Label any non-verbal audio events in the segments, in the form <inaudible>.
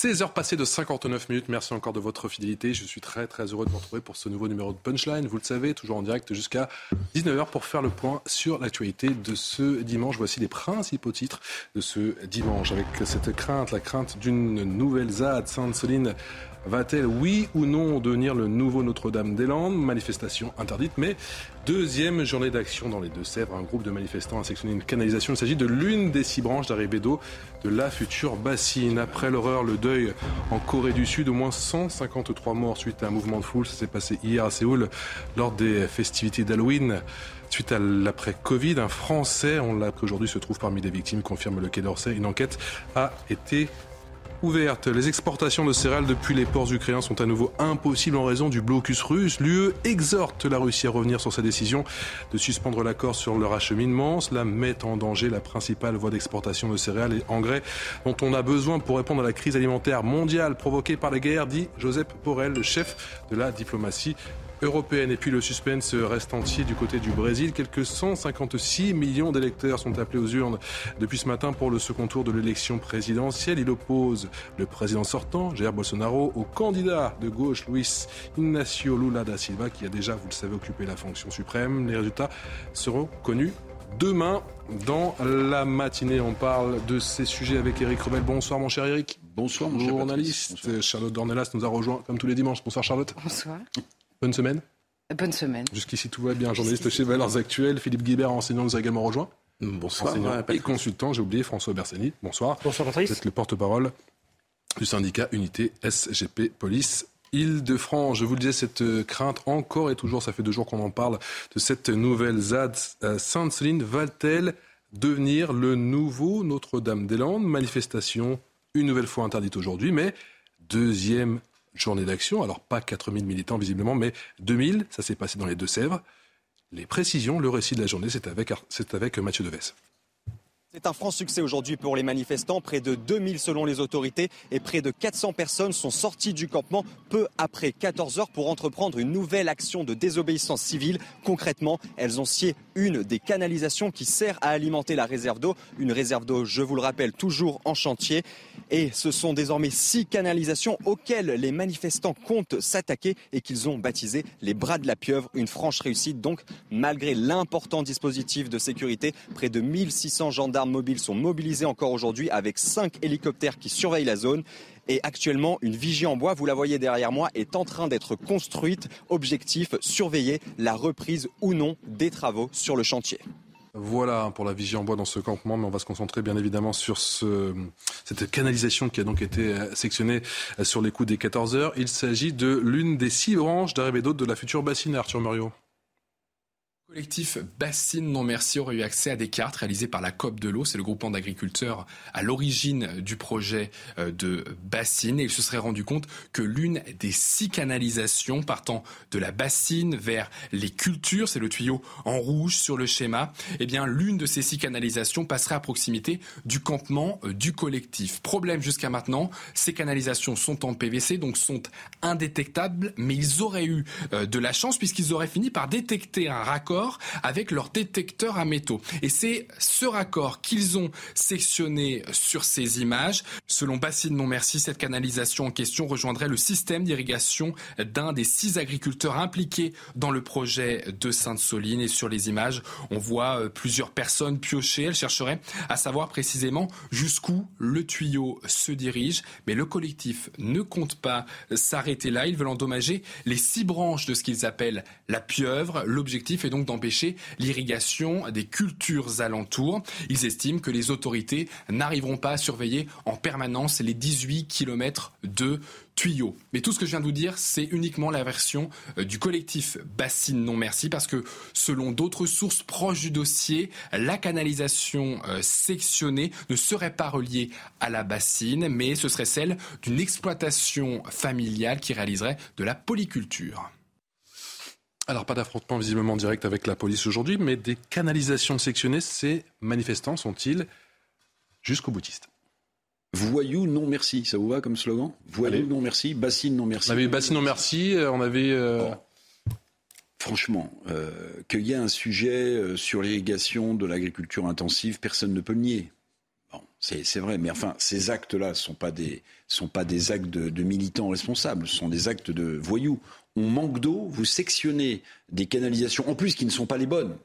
16 heures passées de 59 minutes. Merci encore de votre fidélité. Je suis très très heureux de vous retrouver pour ce nouveau numéro de Punchline. Vous le savez, toujours en direct jusqu'à 19h pour faire le point sur l'actualité de ce dimanche. Voici les principaux titres de ce dimanche avec cette crainte, la crainte d'une nouvelle ZAD Sainte-Soline Va-t-elle, oui ou non, devenir le nouveau Notre-Dame-des-Landes? Manifestation interdite, mais deuxième journée d'action dans les Deux-Sèvres. Un groupe de manifestants a sectionné une canalisation. Il s'agit de l'une des six branches d'arrivée d'eau de la future bassine. Après l'horreur, le deuil en Corée du Sud, au moins 153 morts suite à un mouvement de foule. Ça s'est passé hier à Séoul lors des festivités d'Halloween. Suite à l'après-Covid, un Français, on l'a aujourd'hui, se trouve parmi les victimes, confirme le Quai d'Orsay. Une enquête a été ouverte. Les exportations de céréales depuis les ports ukrainiens sont à nouveau impossibles en raison du blocus russe. L'UE exhorte la Russie à revenir sur sa décision de suspendre l'accord sur leur acheminement. Cela met en danger la principale voie d'exportation de céréales et engrais dont on a besoin pour répondre à la crise alimentaire mondiale provoquée par la guerre, dit Joseph Borrell, le chef de la diplomatie européenne. Et puis le suspense reste entier du côté du Brésil. Quelques 156 millions d'électeurs sont appelés aux urnes depuis ce matin pour le second tour de l'élection présidentielle. Il oppose le président sortant, Jair Bolsonaro, au candidat de gauche, Luis Ignacio Lula da Silva, qui a déjà, vous le savez, occupé la fonction suprême. Les résultats seront connus demain. Dans la matinée, on parle de ces sujets avec Eric Rebel. Bonsoir mon cher Eric. Bonsoir mon journaliste. Charlotte Dornelas nous a rejoint comme tous les dimanches. Bonsoir Charlotte. Bonsoir. Bonne semaine. Bonne semaine. Jusqu'ici tout va bien. Journaliste chez Valeurs Actuelles, Philippe Guibert, enseignant, nous a également rejoint. Bonsoir. Enseignant et consultant, j'ai oublié François Bersani. Bonsoir. Bonsoir Patrice. Vous êtes le porte-parole du syndicat Unité SGP Police. Île-de-France, je vous le disais, cette crainte encore et toujours, ça fait deux jours qu'on en parle, de cette nouvelle ZAD euh, Sainte-Soline, va-t-elle devenir le nouveau Notre-Dame-des-Landes? Manifestation une nouvelle fois interdite aujourd'hui, mais deuxième journée d'action. Alors pas 4000 militants visiblement, mais 2000. Ça s'est passé dans les Deux-Sèvres. Les précisions, le récit de la journée, c'est avec, avec Mathieu Deves. C'est un franc succès aujourd'hui pour les manifestants. Près de 2000 selon les autorités et près de 400 personnes sont sorties du campement peu après 14 heures pour entreprendre une nouvelle action de désobéissance civile. Concrètement, elles ont scié une des canalisations qui sert à alimenter la réserve d'eau. Une réserve d'eau, je vous le rappelle, toujours en chantier. Et ce sont désormais six canalisations auxquelles les manifestants comptent s'attaquer et qu'ils ont baptisé les bras de la pieuvre. Une franche réussite donc, malgré l'important dispositif de sécurité. Près de 1600 gendarmes mobiles sont mobilisés encore aujourd'hui avec cinq hélicoptères qui surveillent la zone. Et actuellement, une vigie en bois, vous la voyez derrière moi, est en train d'être construite. Objectif, surveiller la reprise ou non des travaux sur le chantier. Voilà pour la vigie en bois dans ce campement, mais on va se concentrer bien évidemment sur ce, cette canalisation qui a donc été euh, sectionnée euh, sur les coups des 14 heures. Il s'agit de l'une des six branches d'arrivée d'eau de la future bassine, Arthur Muriot collectif Bassine Non Merci aurait eu accès à des cartes réalisées par la COP de l'eau. C'est le groupement d'agriculteurs à l'origine du projet euh, de Bassine. Et il se serait rendu compte que l'une des six canalisations partant de la bassine vers les cultures, c'est le tuyau en rouge sur le schéma, eh bien, l'une de ces six canalisations passerait à proximité du campement euh, du collectif. Problème jusqu'à maintenant, ces canalisations sont en PVC, donc sont indétectables, mais ils auraient eu euh, de la chance puisqu'ils auraient fini par détecter un raccord avec leur détecteur à métaux. Et c'est ce raccord qu'ils ont sectionné sur ces images. Selon Bassine Non cette canalisation en question rejoindrait le système d'irrigation d'un des six agriculteurs impliqués dans le projet de Sainte-Soline. Et sur les images, on voit euh, plusieurs personnes piocher. Elles chercheraient à savoir précisément jusqu'où le tuyau se dirige. Mais le collectif ne compte pas s'arrêter là. Ils veulent endommager les six branches de ce qu'ils appellent la pieuvre. L'objectif est donc d'empêcher l'irrigation des cultures alentours. Ils estiment que les autorités n'arriveront pas à surveiller en permanence les 18 kilomètres de tuyaux. Mais tout ce que je viens de vous dire, c'est uniquement la version euh, du collectif Bassine Non Merci, parce que selon d'autres sources proches du dossier, la canalisation euh, sectionnée ne serait pas reliée à la bassine, mais ce serait celle d'une exploitation familiale qui réaliserait de la polyculture. Alors, pas d'affrontement visiblement direct avec la police aujourd'hui, mais des canalisations sectionnées, ces manifestants sont-ils jusqu'au boutiste Voyou, non merci, ça vous va comme slogan? Voyou, non merci, bassine, non merci. On avait bassine, non merci, euh, on avait... Euh, Franchement, euh, qu'il y ait un sujet sur l'irrigation de l'agriculture intensive, personne ne peut le nier. Bon, c'est vrai, mais enfin, ces actes-là ne sont, pas des, sont pas des actes de, de, militants responsables, ce sont des actes de voyous. On manque d'eau, vous sectionnez des canalisations, en plus qui ne sont pas les bonnes.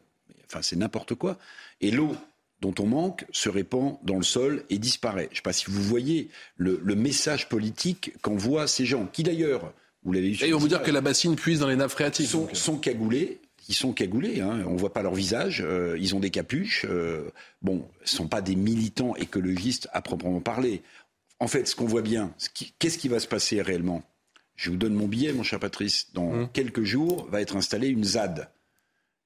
Enfin, c'est n'importe quoi. Et l'eau dont on manque se répand dans le sol et disparaît. Je ne sais pas si vous voyez le, le message politique qu'envoient ces gens, qui d'ailleurs, vous l'avez vu. Et on vous dire que la bassine puise dans les nappes phréatiques. Sont, sont cagoulés. Ils sont cagoulés, hein. on ne voit pas leur visage, euh, ils ont des capuches. Euh, bon, ce ne sont pas des militants écologistes à proprement parler. En fait, ce qu'on voit bien, qu'est-ce qui va se passer réellement? Je vous donne mon billet, mon cher Patrice. Dans hum. quelques jours, va être installée une ZAD,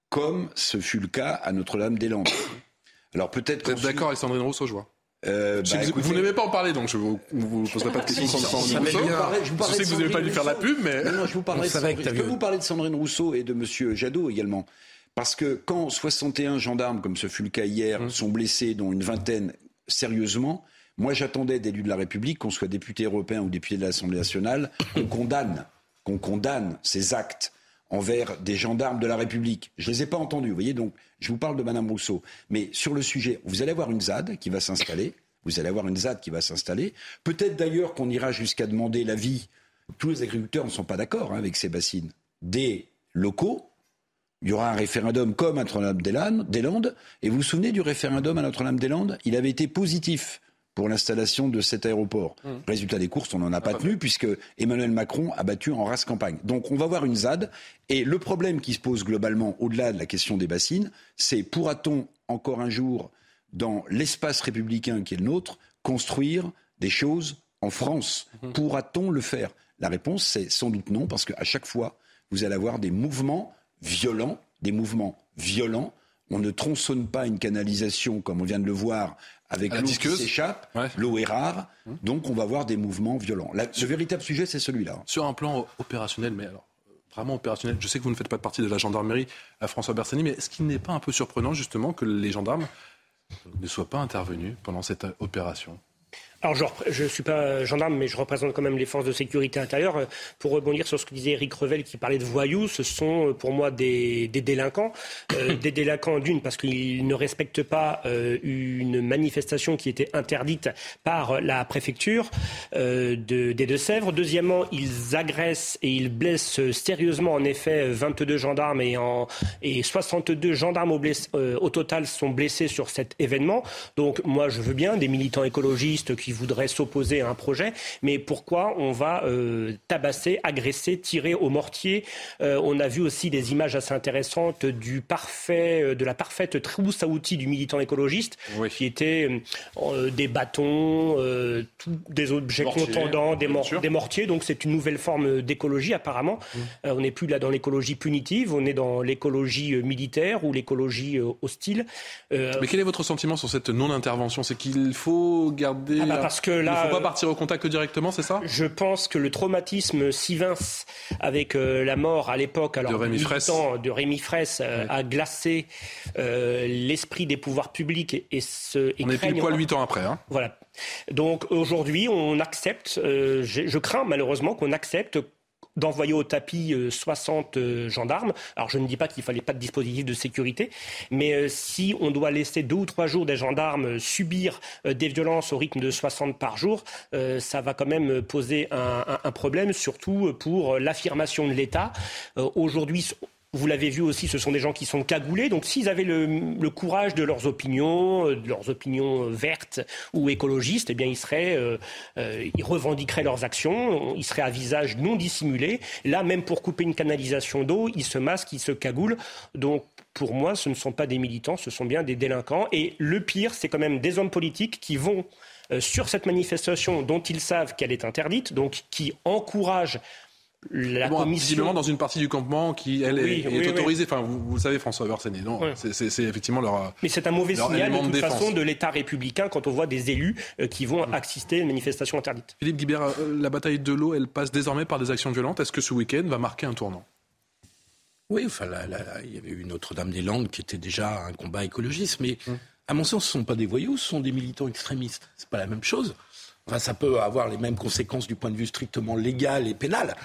comme ce fut le cas à Notre-Dame-des-Landes. <coughs> Alors peut-être. Vous êtes d'accord avec Sandrine Rousseau, je vois. Euh, bah, vous, vous n'aimez pas en parler, donc je ne vous, vous, poserai pas de questions sur Sandrine Rousseau. Je, je sais que vous n'avez pas lui faire la pub, mais. Non, non je, vous parlerai de Sandrine, je peux vous parler de Sandrine Rousseau et de M. Jadot également. Parce que quand 61 gendarmes, comme ce fut le cas hier, hum. sont blessés, dont une vingtaine sérieusement, moi j'attendais d'élus de la République, qu'on soit député européen ou député de l'Assemblée nationale, qu'on condamne, condamne ces actes envers des gendarmes de la République. Je ne les ai pas entendus, vous voyez, donc je vous parle de Madame Rousseau. Mais sur le sujet, vous allez avoir une ZAD qui va s'installer, vous allez avoir une ZAD qui va s'installer. Peut-être d'ailleurs qu'on ira jusqu'à demander l'avis, tous les agriculteurs ne sont pas d'accord hein, avec ces bassines, des locaux. Il y aura un référendum comme à Notre-Dame-des-Landes. Et vous vous souvenez du référendum à Notre-Dame-des-Landes? Il avait été positif pour l'installation de cet aéroport. Mmh. Résultat des courses, on n'en a pas tenu puisque Emmanuel Macron a battu en race campagne. Donc on va voir une ZAD. Et le problème qui se pose globalement, au-delà de la question des bassines, c'est pourra-t-on encore un jour, dans l'espace républicain qui est le nôtre, construire des choses en France? Mmh. Pourra-t-on le faire? La réponse, c'est sans doute non, parce qu'à chaque fois, vous allez avoir des mouvements violents, des mouvements violents. On ne tronçonne pas une canalisation, comme on vient de le voir, avec l'eau qui s'échappe, l'eau est rare, donc on va voir des mouvements violents. le véritable sujet, c'est celui-là. Sur un plan opérationnel, mais alors vraiment opérationnel, je sais que vous ne faites pas partie de la gendarmerie à François Bersani, mais est-ce qu'il n'est pas un peu surprenant justement que les gendarmes ne soient pas intervenus pendant cette opération alors, je ne suis pas gendarme, mais je représente quand même les forces de sécurité intérieure. Pour rebondir sur ce que disait Eric Revel, qui parlait de voyous, ce sont euh, pour moi des, des délinquants. Euh, <coughs> des délinquants d'une, parce qu'ils ne respectent pas euh, une manifestation qui était interdite par la préfecture euh, de, des Deux-Sèvres. Deuxièmement, ils agressent et ils blessent sérieusement, en effet, 22 gendarmes et, en, et 62 gendarmes au, bless, au total sont blessés sur cet événement. Donc, moi, je veux bien des militants écologistes qui qui voudraient s'opposer à un projet, mais pourquoi on va euh, tabasser, agresser, tirer au mortier? Euh, On a vu aussi des images assez intéressantes du parfait, euh, de la parfaite trousse à outils du militant écologiste, qui étaient des bâtons, tout, des objets contendants, des, des, mortiers. Donc c'est une nouvelle forme d'écologie apparemment. Mmh. on n'est plus là dans l'écologie punitive, on est dans l'écologie militaire ou l'écologie hostile. Mais quel est votre sentiment sur cette non-intervention? C'est qu'il faut garder ah bah, parce que là, il ne faut pas partir au contact directement, c'est ça Je pense que le traumatisme Sivins avec euh, la mort à l'époque, alors de Rémi Fraisse, de Rémi Fraisse euh, a glacé euh, l'esprit des pouvoirs publics et, et ce. on est pile poil huit ans après. Hein. Voilà. Donc aujourd'hui, on accepte. je crains malheureusement qu'on accepte d'envoyer au tapis 60 euh, euh, gendarmes. Alors je ne dis pas qu'il fallait pas de dispositif de sécurité, mais euh, si on doit laisser deux ou trois jours des gendarmes subir des violences au rythme de 60 par jour, ça va quand même poser un, un problème, surtout pour l'affirmation de l'État. Aujourd'hui, vous l'avez vu aussi, ce sont des gens qui sont cagoulés. Donc s'ils avaient le, courage de leurs opinions, euh, de leurs opinions euh, vertes ou écologistes, eh bien ils seraient, euh, ils revendiqueraient leurs actions. Ils seraient à visage non dissimulé. Là, même pour couper une canalisation d'eau, ils se masquent, ils se cagoulent. Donc pour moi, ce ne sont pas des militants, ce sont bien des délinquants. Et le pire, c'est quand même des hommes politiques qui vont sur cette manifestation dont ils savent qu'elle est interdite, donc qui encouragent la bon, commission... Visiblement dans une partie du campement qui, elle, Oui, est, oui, est oui. autorisée. Enfin, vous, vous le savez, François Bersani, non Ouais. c'est- effectivement leur... Mais c'est un mauvais signal de toute défense. façon de l'État républicain quand on voit des élus euh, qui vont assister à une manifestation interdite. Philippe Guibert, euh, la bataille de l'eau, elle passe désormais par des actions violentes. Est-ce que ce week-end va marquer un tournant? Oui, enfin, là, là, là, il y avait eu Notre-Dame-des-Landes qui était déjà un combat écologiste, mais à mon sens, ce ne sont pas des voyous, ce sont des militants extrémistes. C'est pas la même chose. Enfin, ça peut avoir les mêmes conséquences du point de vue strictement légal et pénal,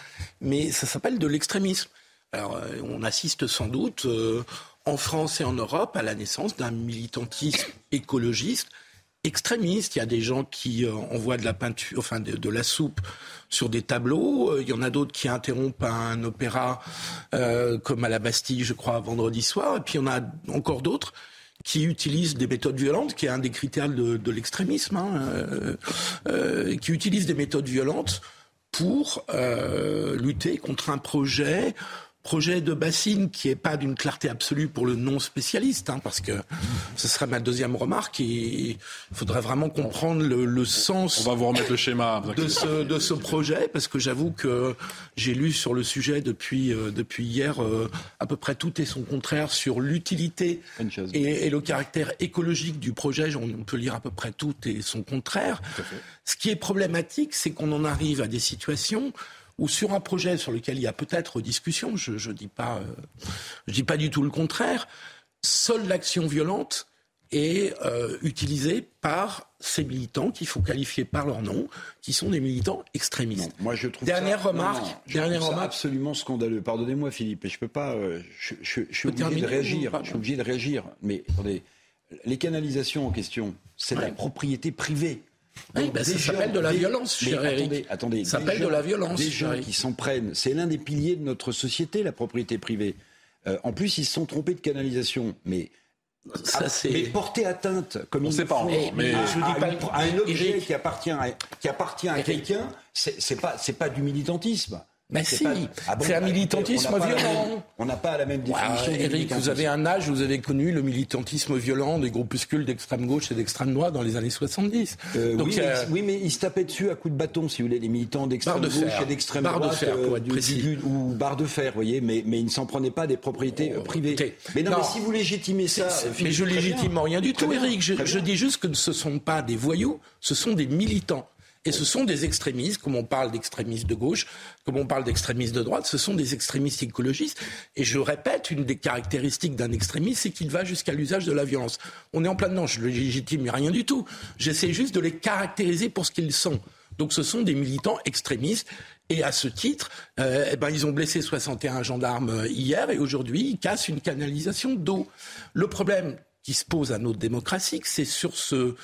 mais ça s'appelle de l'extrémisme. Alors, euh, on assiste sans doute euh, en France et en Europe à la naissance d'un militantisme écologiste extrémiste. Il y a des gens qui euh, envoient de la peinture, enfin de, la soupe sur des tableaux. Il y en a d'autres qui interrompent un opéra comme à la Bastille, je crois, vendredi soir. Et puis il y en a encore d'autres qui utilisent des méthodes violentes, qui est un des critères de, l'extrémisme, hein, euh, euh, qui utilisent des méthodes violentes pour euh, lutter contre un projet projet de bassine qui est pas d'une clarté absolue pour le non spécialiste, hein, parce que ce serait ma deuxième remarque et il faudrait vraiment comprendre le, le sens On va vous remettre le schéma. de ce, de ce projet, parce que j'avoue que j'ai lu sur le sujet depuis, euh, depuis hier euh, à peu près tout et son contraire sur l'utilité et le caractère écologique du projet. On peut lire à peu près tout et son contraire. Ce qui est problématique, c'est qu'on en arrive à des situations où sur un projet sur lequel il y a peut-être discussion, je ne dis, pas, euh, je dis pas du tout le contraire, seule l'action violente est euh, utilisée par ces militants qu'il faut qualifier par leur nom, qui sont des militants extrémistes. Non, moi je trouve Dernière ça, remarque, non, non, je dernière trouve ça remarque. absolument scandaleux. Pardonnez-moi Philippe, et je peux pas, euh, je, je- je suis obligé de réagir. ou pas Je suis obligé de réagir. Mais attendez, les canalisations en question, c'est de la propriété privée. Oui, ben, ça s'appelle de la des- violence, cher Eric. attendez, attendez, Ça s'appelle de la violence, Des gens qui s'en prennent, c'est l'un des piliers de notre société, la propriété privée. Euh, en plus, ils se sont trompés de canalisation, mais Ça, ah, mais porter atteinte, comme On ils sait pas mais- à, Je dis à pas une- le- à un objet Eric. qui appartient à, qui appartient à quelqu'un, c'est pas c'est pas du militantisme. Mais C'est si, Ah c'est un bah, militantisme violent. On n'a pas la même définition. Eric, vous avez un âge, vous avez connu le militantisme violent des groupuscules d'extrême gauche et d'extrême droite dans les années 70. Euh, Donc, oui, mais, euh, oui, mais ils se tapaient dessus à coups de bâton, si vous voulez, les militants d'extrême gauche et d'extrême Barre de droite, euh, ou barre de fer, vous voyez, mais, mais ils ne s'en prenaient pas des propriétés Oh, privées. mais non, mais si vous légitimez ça, mais je légitime rien du tout, Eric. Je, dis juste que ce ne sont pas des voyous, ce sont des militants. Et ce sont des extrémistes, comme on parle d'extrémistes de gauche, comme on parle d'extrémistes de droite, ce sont des extrémistes écologistes. Et je répète, une des caractéristiques d'un extrémiste, c'est qu'il va jusqu'à l'usage de la violence. On est en plein dedans, je ne légitime rien du tout. J'essaie juste de les caractériser pour ce qu'ils sont. Donc ce sont des militants extrémistes. Et à ce titre, euh, eh ben, ils ont blessé 61 gendarmes euh, hier et aujourd'hui, ils cassent une canalisation d'eau. Le problème qui se pose à notre démocratie, c'est sur ce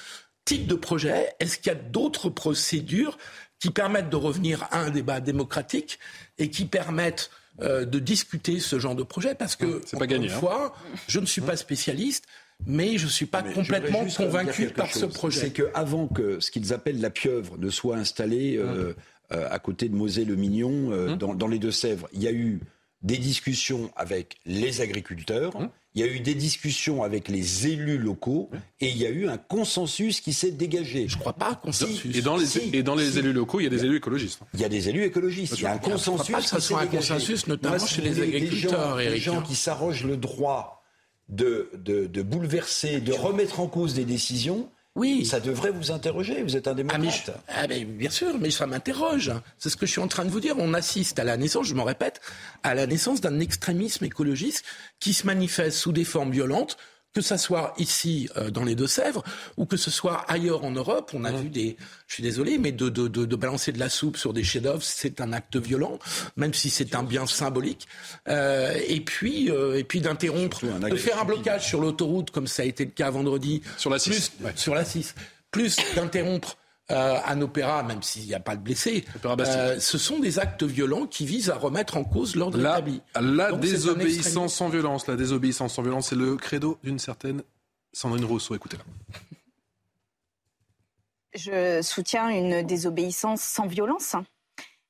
type de projet, est-ce qu'il y a d'autres procédures qui permettent de revenir à un débat démocratique et qui permettent euh, de discuter ce genre de projet? Parce que, pas encore gagné, une hein. fois, je ne suis pas spécialiste, mais je ne suis pas Mais complètement convaincu par ce projet. C'est qu'avant que ce qu'ils appellent la pieuvre ne soit installée euh, euh, à côté de Mosée-le-Mignon, euh, dans, dans les Deux-Sèvres, il y a eu des discussions avec les agriculteurs, il y a eu des discussions avec les élus locaux, et il y a eu un consensus qui s'est dégagé. Je ne crois pas qu'on consensus. Et dans les, Si, et dans les si. élus locaux, il y a des élus écologistes. Il y a des élus écologistes. Il y a un Je ne crois consensus. pas que ça soit un dégagé. consensus, notamment chez les agriculteurs, des gens, gens qui s'arrogent le droit de, de, de bouleverser, de remettre en cause des décisions. Oui. Ça devrait vous interroger. Vous êtes un Ah, mais démocrate. je- ah, mais bien sûr, mais ça m'interroge. C'est ce que je suis en train de vous dire. On assiste à la naissance, je m'en répète, à la naissance d'un extrémisme écologiste qui se manifeste sous des formes violentes, que ça soit ici euh, dans les Deux-Sèvres ou que ce soit ailleurs en Europe. On a vu des, je suis désolé, mais de, de, de, de balancer de la soupe sur des chefs-d'œuvre, c'est un acte violent, même si c'est un bien symbolique. Euh, et puis, euh, et puis d'interrompre, de faire un blocage sur l'autoroute comme ça a été le cas vendredi. Sur la 6, Plus- ouais. Sur la 6. Plus d'interrompre euh, un opéra, même s'il n'y a pas de blessés. Euh, ce sont des actes violents qui visent à remettre en cause l'ordre La, établi. la Donc, désobéissance sans violence, la désobéissance sans violence, c'est le credo d'une certaine Sandrine Rousseau. Écoutez-la. Je soutiens une désobéissance sans violence, hein.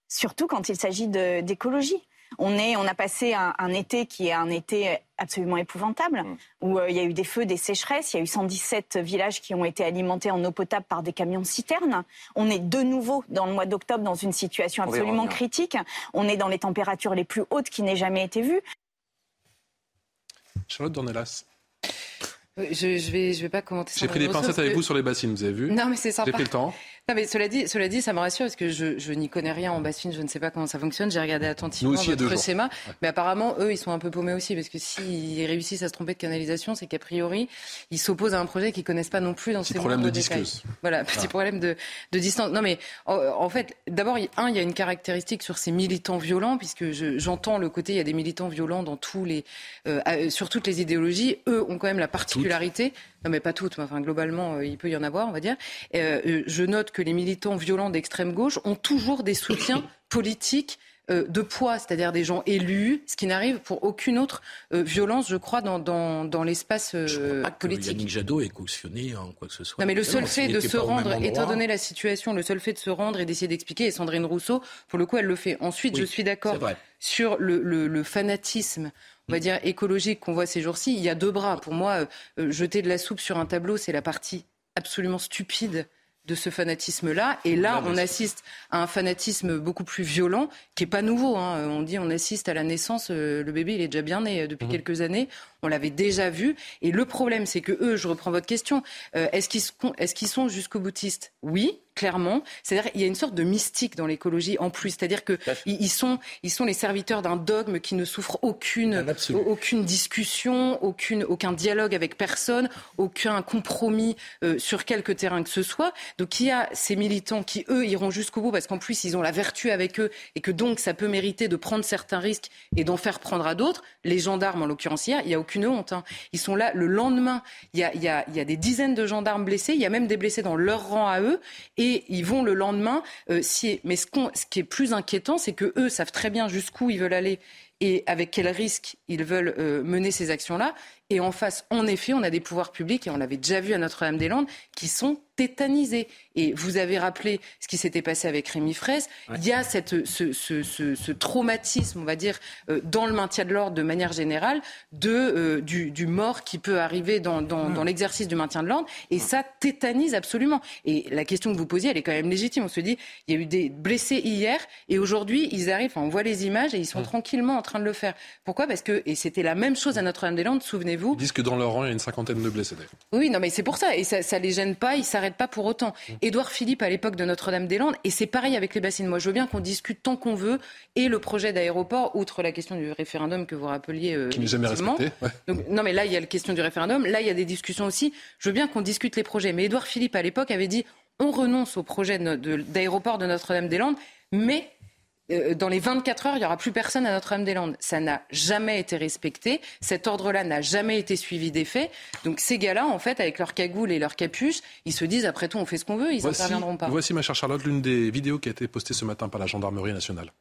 surtout quand il s'agit d'écologie. On, est, on a passé un, été qui est un été absolument épouvantable, mm. où euh, il y a eu des feux, des sécheresses, il y a eu 117 villages qui ont été alimentés en eau potable par des camions citernes. On est de nouveau dans le mois d'octobre dans une situation absolument critique. On est dans les températures les plus hautes qui n'aient jamais été vues. Charlotte Dornelas. Je, je vais, je vais pas commenter. J'ai pris des pincettes avec vous sur les bassines, vous avez vu Non, mais c'est sympa. J'ai pris le temps. Non, mais cela dit, cela dit, ça me rassure parce que je, je n'y connais rien en bassine, je ne sais pas comment ça fonctionne. J'ai regardé attentivement votre schéma, mais apparemment eux, ils sont un peu paumés aussi parce que s'ils réussissent à se tromper de canalisation, c'est qu'a priori, ils s'opposent à un projet qu'ils connaissent pas non plus dans petit ces problème de discus. Voilà, <laughs> petit problème de, de, distance. Non, mais en, fait, d'abord, un, il y a une caractéristique sur ces militants violents puisque j'entends le côté, il y a des militants violents dans tous les, euh, sur toutes les idéologies. Eux ont quand même la particularité. Non, mais pas toutes, mais enfin, globalement, euh, il peut y en avoir, on va dire. Euh, je note que les militants violents d'extrême gauche ont toujours des soutiens <coughs> politiques euh, de poids, c'est-à-dire des gens élus, ce qui n'arrive pour aucune autre violence, je crois, dans, dans, dans l'espace euh, politique. Yannick Jadot est cautionné en quoi que ce soit. Non, mais le seul fait de se rendre, étant donné la situation, le seul fait de se rendre et d'essayer d'expliquer, et Sandrine Rousseau, pour le coup, elle le fait. Ensuite, je suis d'accord sur le, le, le fanatisme on va dire, écologique qu'on voit ces jours-ci, il y a deux bras. Pour moi, euh, jeter de la soupe sur un tableau, c'est la partie absolument stupide de ce fanatisme-là. Et là, on assiste à un fanatisme beaucoup plus violent, qui est pas nouveau. Hein. On dit on assiste à la naissance, euh, le bébé il est déjà bien né euh, depuis mmh. quelques années. On l'avait déjà vu. Et le problème, c'est que eux, je reprends votre question, est-ce qu'ils est qu'ils sont jusqu'au boutiste? Oui clairement. C'est-à-dire il y a une sorte de mystique dans l'écologie en plus. C'est-à-dire que ils sont, ils sont les serviteurs d'un dogme qui ne souffre aucune, aucune discussion, aucune, aucun dialogue avec personne, aucun compromis euh, sur quelque terrain que ce soit. Donc il y a ces militants qui, eux, iront jusqu'au bout parce qu'en plus, ils ont la vertu avec eux et que donc ça peut mériter de prendre certains risques et d'en faire prendre à d'autres. Les gendarmes, en l'occurrence hier, il n'y a aucune honte. Hein. Ils sont là le lendemain. Il y, a, des dizaines de gendarmes blessés. Il y a même des blessés dans leur rang à eux. Et ils vont le lendemain euh, Mais ce, ce qui est plus inquiétant, c'est que eux savent très bien jusqu'où ils veulent aller et avec quel risque ils veulent euh, mener ces actions-là. Et en face, en effet, on a des pouvoirs publics, et on l'avait déjà vu à Notre-Dame-des-Landes, qui sont tétanisés. Et vous avez rappelé ce qui s'était passé avec Rémi Fraisse. Il y a cette, ce, ce, ce, ce, traumatisme, on va dire, euh, dans le maintien de l'ordre de manière générale, de, euh, du, du, mort qui peut arriver dans, dans, dans l'exercice du maintien de l'ordre. Et ça tétanise absolument. Et la question que vous posiez, elle est quand même légitime. On se dit, il y a eu des blessés hier, et aujourd'hui, ils arrivent, on voit les images, et ils sont tranquillement en train de le faire. Pourquoi? Parce que, et c'était la même chose à Notre-Dame-des-Landes, souvenez-vous. Ils disent que dans leur rang, il y a une cinquantaine de blessés. Oui, non, mais c'est pour ça. Et ça, ça les gêne pas, ils s'arrêtent pas pour autant. Mmh. Édouard Philippe, à l'époque de Notre-Dame-des-Landes, et c'est pareil avec les bassines. Moi, je veux bien qu'on discute tant qu'on veut, et le projet d'aéroport, outre la question du référendum que vous rappeliez. Euh, Qui n'est jamais respecté. non, mais là, il y a la question du référendum. Là, il y a des discussions aussi. Je veux bien qu'on discute les projets. Mais Édouard Philippe, à l'époque, avait dit on renonce au projet d'aéroport de Notre-Dame-des-Landes, mais euh, dans les 24 heures, il n'y aura plus personne à Notre-Dame-des-Landes. Ça n'a jamais été respecté. Cet ordre-là n'a jamais été suivi des faits. Donc ces gars-là, en fait, avec leur cagoule et leur capuche, ils se disent après tout, on fait ce qu'on veut, ils n'interviendront pas. Voici, ma chère Charlotte, l'une des vidéos qui a été postée ce matin par la gendarmerie nationale.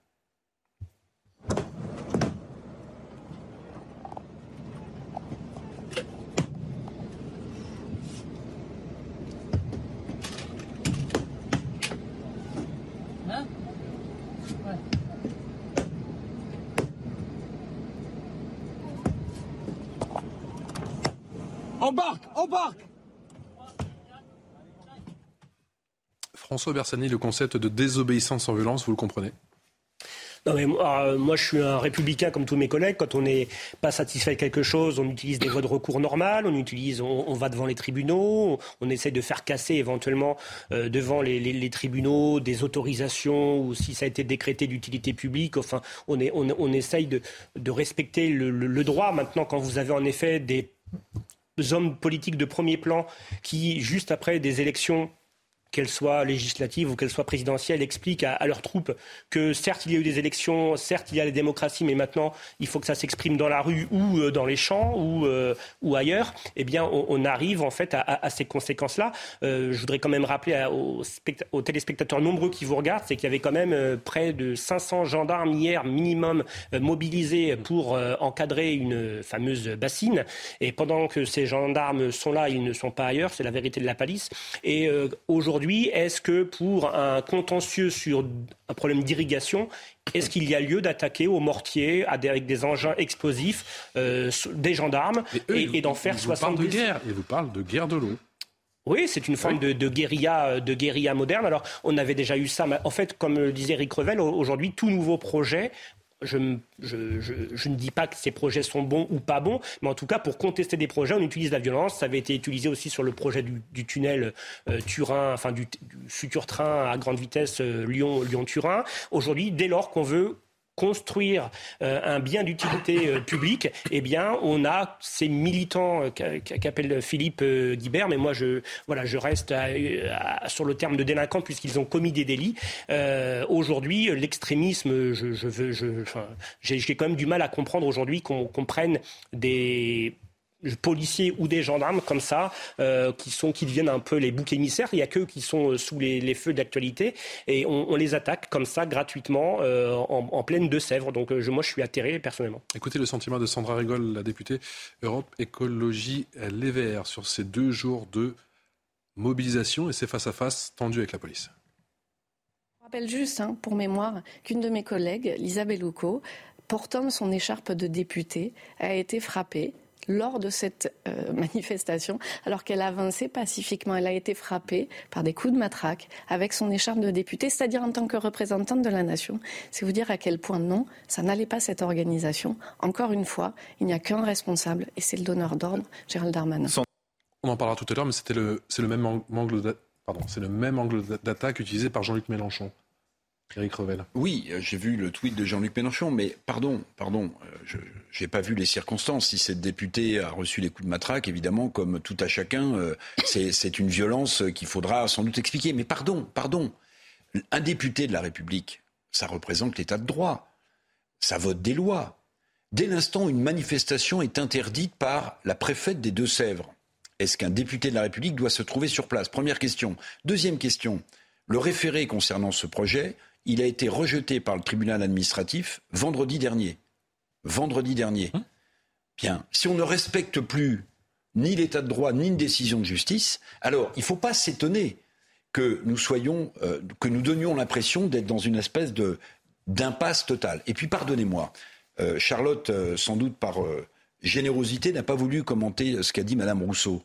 Embarque Embarque François Bersani, le concept de désobéissance sans violence, vous le comprenez? Non mais moi, moi, je suis un républicain comme tous mes collègues. Quand on n'est pas satisfait de quelque chose, on utilise des voies de recours normales, on utilise, on, va devant les tribunaux, on, essaie de faire casser éventuellement euh, devant les, tribunaux des autorisations ou si ça a été décrété d'utilité publique. Enfin, on, est, on, essaye de, respecter le droit. Maintenant, quand vous avez en effet des hommes politiques de premier plan qui, juste après des élections qu'elles soient législatives ou qu'elles soient présidentielles, expliquent à, leurs troupes que certes il y a eu des élections, certes il y a la démocratie, mais maintenant il faut que ça s'exprime dans la rue ou euh, dans les champs ou, euh, ou ailleurs, eh bien on, arrive en fait à, ces conséquences-là. Euh, je voudrais quand même rappeler aux, aux, téléspectateurs nombreux qui vous regardent, c'est qu'il y avait quand même près de 500 gendarmes hier minimum mobilisés pour encadrer une fameuse bassine. Et pendant que ces gendarmes sont là, ils ne sont pas ailleurs, c'est la vérité de la palisse. Et aujourd'hui, aujourd'hui, est-ce que pour un contentieux sur un problème d'irrigation, est-ce qu'il y a lieu d'attaquer au mortier avec des engins explosifs euh, des gendarmes et, d'en faire 70 de guerre. Ils vous parlent de guerre de l'eau. Oui, c'est une forme de, guérilla, de guérilla moderne. Alors, on avait déjà eu ça. En fait, comme le disait Eric Revel, aujourd'hui, tout nouveau projet je, ne dis pas que ces projets sont bons ou pas bons, mais en tout cas, pour contester des projets, on utilise la violence. Ça avait été utilisé aussi sur le projet du, tunnel euh, Turin, enfin du, futur train à grande vitesse euh, Lyon-Turin. Aujourd'hui, dès lors qu'on veut construire euh, un bien d'utilité euh, publique, eh bien, on a ces militants euh, qu'appelle Philippe Guibert, mais moi, je, voilà, je reste sur le terme de délinquants puisqu'ils ont commis des délits. aujourd'hui, l'extrémisme, je, je veux, je, enfin, j'ai quand même du mal à comprendre aujourd'hui qu'on prenne des policiers ou des gendarmes comme ça, euh, qui sont qui deviennent un peu les boucs émissaires. Il y a qu'eux qui sont euh, sous les, feux d'actualité et on, les attaque comme ça gratuitement euh, en, pleine de Sèvres. Donc moi je suis atterré personnellement. Écoutez le sentiment de Sandra Rigol, la députée Europe Écologie Les Verts, sur ces deux jours de mobilisation et ces face à face tendus avec la police. Je rappelle juste, hein, pour mémoire, qu'une de mes collègues, Lisa Bellucco, portant son écharpe de députée, a été frappée lors de cette euh, <laughs> manifestation, alors qu'elle avançait pacifiquement. Elle a été frappée par des coups de matraque avec son écharpe de députée, c'est-à-dire en tant que représentante de la nation. C'est vous dire à quel point non, ça n'allait pas cette organisation. Encore une fois, il n'y a qu'un responsable et c'est le donneur d'ordre, Gérald Darmanin. On en parlera tout à l'heure, mais c'était c'est le même angle d'attaque utilisé par Jean-Luc Mélenchon. Oui, euh, j'ai vu le tweet de Jean-Luc Mélenchon, mais pardon, pardon, euh, je n'ai pas vu les circonstances. Si cette députée a reçu les coups de matraque, évidemment, comme tout à chacun, euh, c'est une violence qu'il faudra sans doute expliquer. Mais pardon, pardon, un député de la République, ça représente l'état de droit. Ça vote des lois. Dès l'instant une manifestation est interdite par la préfète des Deux-Sèvres, est-ce qu'un député de la République doit se trouver sur place? Première question. Deuxième question. Le référé concernant ce projet il a été rejeté par le tribunal administratif vendredi dernier. Vendredi dernier. Hein Bien, si on ne respecte plus ni l'état de droit ni une décision de justice, alors il ne faut pas s'étonner que nous soyons, euh, que nous donnions l'impression d'être dans une espèce de d'impasse totale. Et puis pardonnez-moi, euh, Charlotte, euh, sans doute par générosité, n'a pas voulu commenter ce qu'a dit Madame Rousseau.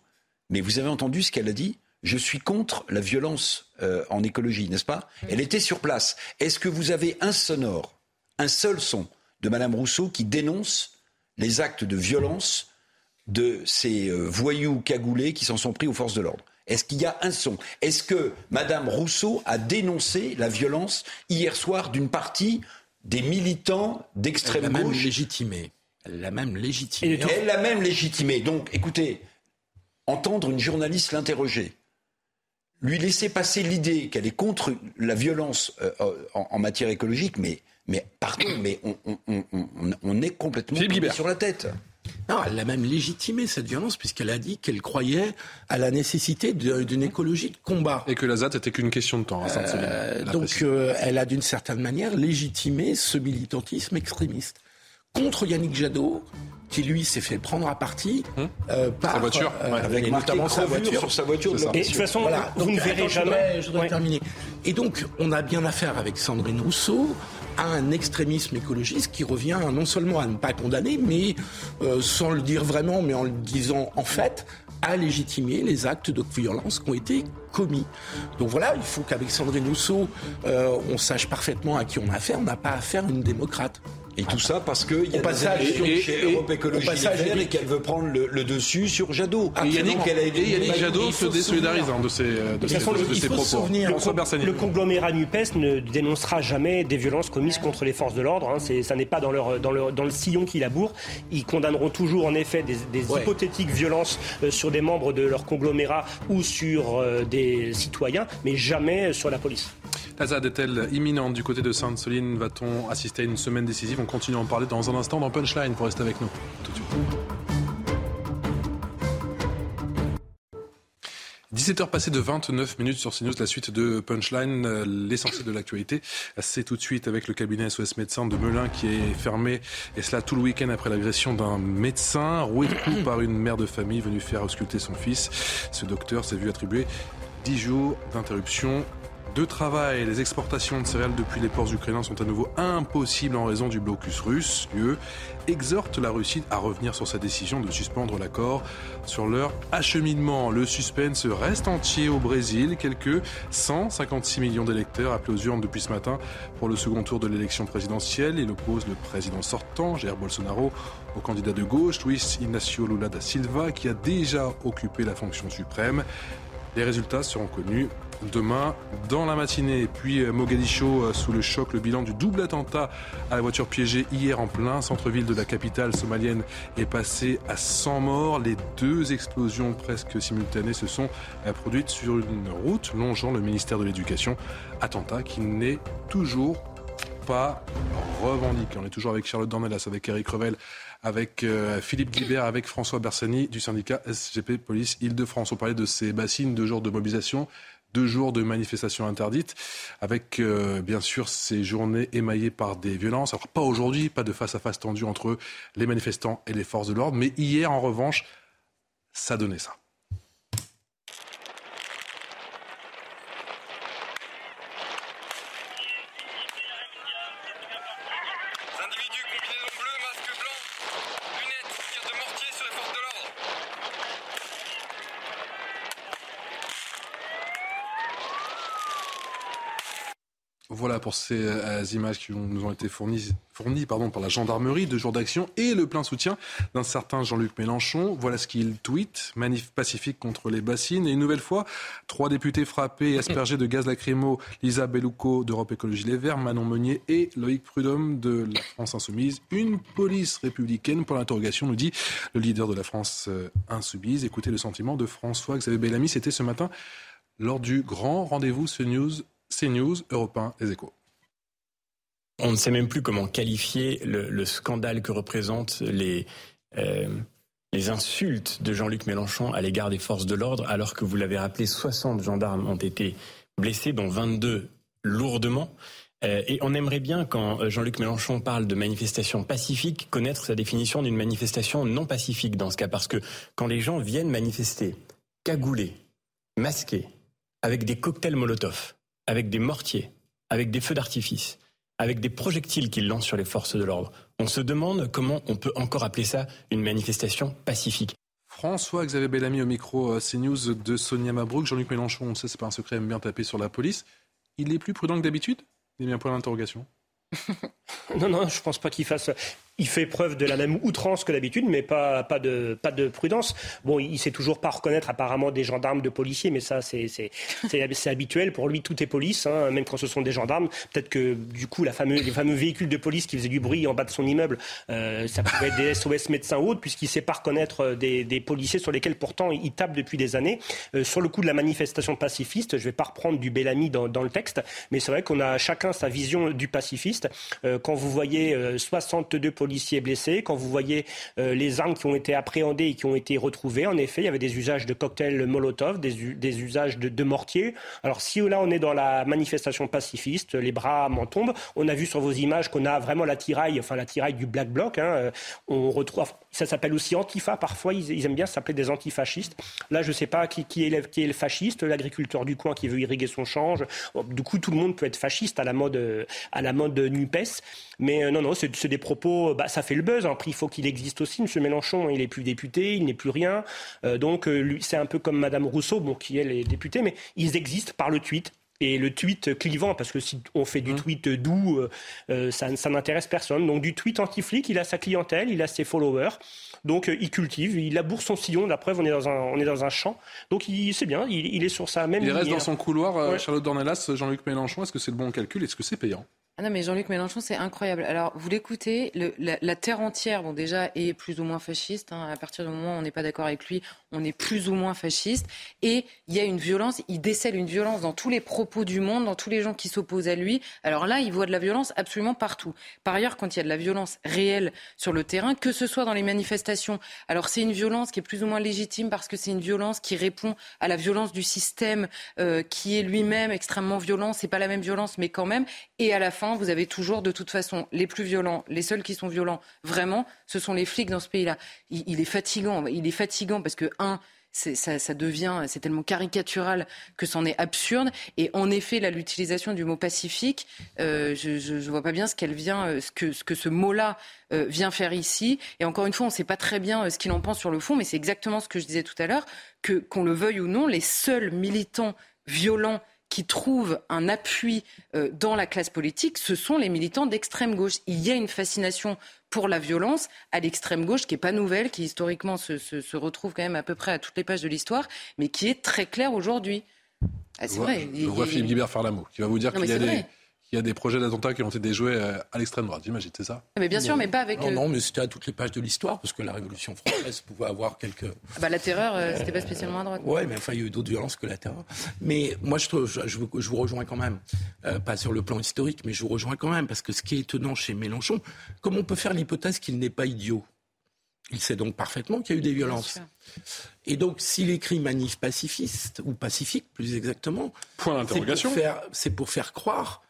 Mais vous avez entendu ce qu'elle a dit? Je suis contre la violence euh, en écologie, n'est-ce pas? Elle était sur place. Est-ce que vous avez un sonore, un seul son de Madame Rousseau qui dénonce les actes de violence de ces euh, voyous cagoulés qui s'en sont pris aux forces de l'ordre? Est-ce qu'il y a un son? Est-ce que Madame Rousseau a dénoncé la violence hier soir d'une partie des militants d'extrême gauche Elle l'a même légitimé. Elle l'a même légitimé. Elle l'a même légitimé. Donc, écoutez, entendre une journaliste l'interroger, lui laisser passer l'idée qu'elle est contre la violence euh, euh, en, matière écologique, mais, mais pardon, mais on, est complètement sur la tête. Non, elle l'a même légitimé, cette violence, puisqu'elle a dit qu'elle croyait à la nécessité d'une écologie de combat. Et que la ZAT était qu'une question de temps, hein, euh, Donc, elle a d'une certaine manière légitimé ce militantisme extrémiste. Contre Yannick Jadot, qui lui s'est fait prendre à partie hum. euh, par sa voiture, euh, avec notamment sa voiture sur sa voiture. Et de toute façon, vous ne verrez jamais. Je voudrais terminer. Et donc, on a bien affaire avec Sandrine Rousseau à un extrémisme écologiste qui revient non seulement à ne pas condamner, mais euh, sans le dire vraiment, mais en le disant en fait, à légitimer les actes de violence qui ont été commis. Donc voilà, il faut qu'avec Sandrine Rousseau, euh, on sache parfaitement à qui on a affaire. On n'a pas affaire à une démocrate. Et tout ça parce qu'il y a passage, des élections chez Europe Écologie Les et qu'elle veut prendre le, dessus sur Jadot. Et Yannick, et Yannick Jadot se désolidarise de ses, de ses, de ses propos. Le, le, conglomérat NUPES ne dénoncera jamais des violences commises contre les forces de l'ordre. Hein. Ça n'est pas dans, leur, dans, le, dans le sillon qui laboure. Ils condamneront toujours en effet des, des hypothétiques violences euh, sur des membres de leur conglomérat ou sur euh, des citoyens, mais jamais sur la police. La ZAD est-elle imminente du côté de Sainte-Soline Va-t-on assister à une semaine décisive On continue à en parler dans un instant dans Punchline pour rester avec nous. Tout de suite. 17h passées de 29 minutes sur CNews, la suite de Punchline, l'essentiel de l'actualité. C'est tout de suite avec le cabinet SOS médecin de Melun qui est fermé, et cela tout le week-end après l'agression d'un médecin, roué de coups par une mère de famille venue faire ausculter son fils. Ce docteur s'est vu attribuer 10 jours d'interruption de travail. Les exportations de céréales depuis les ports ukrainiens sont à nouveau impossibles en raison du blocus russe. L'UE exhorte la Russie à revenir sur sa décision de suspendre l'accord sur leur acheminement. Le suspense reste entier au Brésil. Quelques 156 millions d'électeurs appelés aux urnes depuis ce matin pour le second tour de l'élection présidentielle. Il oppose le président sortant, Jair Bolsonaro, au candidat de gauche, Luis Ignacio Lula da Silva, qui a déjà occupé la fonction suprême. Les résultats seront connus demain dans la matinée. Puis euh, Mogadiscio euh, sous le choc, le bilan du double attentat à la voiture piégée hier en plein centre-ville de la capitale somalienne est passé à 100 morts. Les deux explosions presque simultanées se sont euh, produites sur une route longeant le ministère de l'Éducation. Attentat qui n'est toujours pas revendiqué. On est toujours avec Charlotte Dornelas, avec Eric Revel, avec Philippe Guibert, avec François Bersani du syndicat SGP Police Île-de-France. On parlait de ces bassines de jours de mobilisation deux jours de manifestations interdites, avec euh, bien sûr ces journées émaillées par des violences. Alors pas aujourd'hui, pas de face à face tendu entre les manifestants et les forces de l'ordre, mais hier en revanche, ça donnait ça. Pour ces euh, images qui nous ont été fournies, fournies pardon, par la gendarmerie, de jours d'action et le plein soutien d'un certain Jean-Luc Mélenchon. Voilà ce qu'il tweet. Manif pacifique contre les bassines. Et une nouvelle fois, trois députés frappés et aspergés de gaz lacrymo. Lisa Bellouco d'Europe Écologie Les Verts, Manon Meunier et Loïc Prudhomme de la France Insoumise. Une police républicaine pour l'interrogation, nous dit le leader de la France euh, Insoumise. Écoutez le sentiment de François-Xavier Bellamy. C'était ce matin lors du grand rendez-vous ce News CNews, Europe 1, Les Échos. On ne sait même plus comment qualifier le, scandale que représentent les, euh, les insultes de Jean-Luc Mélenchon à l'égard des forces de l'ordre, alors que vous l'avez rappelé, 60 gendarmes ont été blessés, dont 22 lourdement. Euh, et on aimerait bien, quand Jean-Luc Mélenchon parle de manifestation pacifique, connaître sa définition d'une manifestation non pacifique dans ce cas, parce que quand les gens viennent manifester, cagoulés, masqués, avec des cocktails Molotov, avec des mortiers, avec des feux d'artifice, avec des projectiles qu'ils lancent sur les forces de l'ordre. On se demande comment on peut encore appeler ça une manifestation pacifique. François-Xavier Bellamy au micro euh, CNews de Sonia Mabrouk. Jean-Luc Mélenchon, on sait, c'est pas un secret, aime bien taper sur la police. Il est plus prudent que d'habitude? Il y a un point d'interrogation. <laughs> non, non, je pense pas qu'il fasse il fait preuve de la même outrance que d'habitude, mais pas, pas, de, pas de prudence. Bon, il sait toujours pas reconnaître apparemment des gendarmes de policiers, mais ça, c'est habituel. Pour lui, tout est police, hein, même quand ce sont des gendarmes. Peut-être que, du coup, la fameux, les fameux véhicules de police qui faisaient du bruit en bas de son immeuble, euh, ça pouvait être des SOS médecins ou autres, puisqu'il sait pas reconnaître euh, des, des, policiers sur lesquels, pourtant, il tape depuis des années. Euh, sur le coup de la manifestation pacifiste, je vais pas reprendre du Bellamy dans, dans le texte, mais c'est vrai qu'on a chacun sa vision du pacifiste. quand vous voyez 62 policiers blessés, quand vous voyez euh, les armes qui ont été appréhendées et qui ont été retrouvées, en effet, il y avait des usages de cocktails Molotov, des, usages de, mortiers. Alors si là on est dans la manifestation pacifiste, les bras m'en tombent. On a vu sur vos images qu'on a vraiment la tiraille, enfin la tiraille du Black Bloc. Hein. Euh, on retrouve, ça s'appelle aussi Antifa parfois. Ils, aiment bien s'appeler des antifascistes. Là, je ne sais pas qui, est le, fasciste, l'agriculteur du coin qui veut irriguer son change. Du coup, tout le monde peut être fasciste à la mode, à la mode Nupes. Mais euh, non, non, c'est des propos bah, ça fait le buzz. Hein. il faut qu'il existe aussi. Monsieur Mélenchon, il n'est plus député, il n'est plus rien. Euh, donc, euh, c'est un peu comme Madame Rousseau, bon, qui elle est députée, mais ils existent par le tweet. Et le tweet clivant, parce que si on fait du mmh. tweet doux, euh, ça, ça n'intéresse personne. Donc du tweet anti-flic, il a sa clientèle, il a ses followers. Donc il cultive, il laboure son sillon. La preuve, on est dans un, on est dans un champ. Donc c'est bien, il, est sur sa même. Il reste dans son couloir. Charlotte Dornelas, Jean-Luc Mélenchon, est-ce que c'est le bon calcul? Est-ce que c'est payant? Ah non, mais Jean-Luc Mélenchon, c'est incroyable. Alors, vous l'écoutez, la, terre entière, bon, déjà, est plus ou moins fasciste. Hein. À partir du moment où on n'est pas d'accord avec lui, on est plus ou moins fasciste. Et il y a une violence, il décèle une violence dans tous les propos du monde, dans tous les gens qui s'opposent à lui. Alors là, il voit de la violence absolument partout. Par ailleurs, quand il y a de la violence réelle sur le terrain, que ce soit dans les manifestations, alors c'est une violence qui est plus ou moins légitime parce que c'est une violence qui répond à la violence du système euh, qui est lui-même extrêmement violent. C'est pas la même violence, mais quand même. Et à la vous avez toujours, de toute façon, les plus violents, les seuls qui sont violents, vraiment, ce sont les flics dans ce pays-là. Il, est fatigant. Il est fatigant parce que, un, ça, devient, c'est tellement caricatural que c'en est absurde. Et en effet, l'utilisation du mot pacifique, euh, je ne vois pas bien ce qu'elle vient, euh, ce que ce, que ce mot-là euh, vient faire ici. Et encore une fois, on ne sait pas très bien ce qu'il en pense sur le fond, mais c'est exactement ce que je disais tout à l'heure, que qu'on le veuille ou non, les seuls militants violents qui trouvent un appui dans la classe politique, ce sont les militants d'extrême gauche. Il y a une fascination pour la violence à l'extrême gauche, qui n'est pas nouvelle, qui historiquement se, se, retrouve quand même à peu près à toutes les pages de l'histoire, mais qui est très claire aujourd'hui. Ah, c'est vrai. Je vois Philippe Guibert faire la mot, qui va vous dire qu'il y a des il y a des projets d'attentats qui ont été déjoués euh, à l'extrême droite, j'imagine, c'est ça? Mais bien sûr, mais pas avec. Non, non mais c'était à toutes les pages de l'histoire, parce que la Révolution française pouvait avoir quelques. Ah bah, la terreur, euh, c'était pas spécialement à droite. Ouais, mais enfin, il y a eu d'autres violences que la terreur. Mais moi, je, je, je, vous rejoins quand même, euh, pas sur le plan historique, mais je vous rejoins quand même, parce que ce qui est étonnant chez Mélenchon, comme on peut faire l'hypothèse qu'il n'est pas idiot il sait donc parfaitement qu'il y a eu des violences. Et donc, s'il écrit manif pacifiste, ou pacifique plus exactement, point d'interrogation, c'est pour faire croire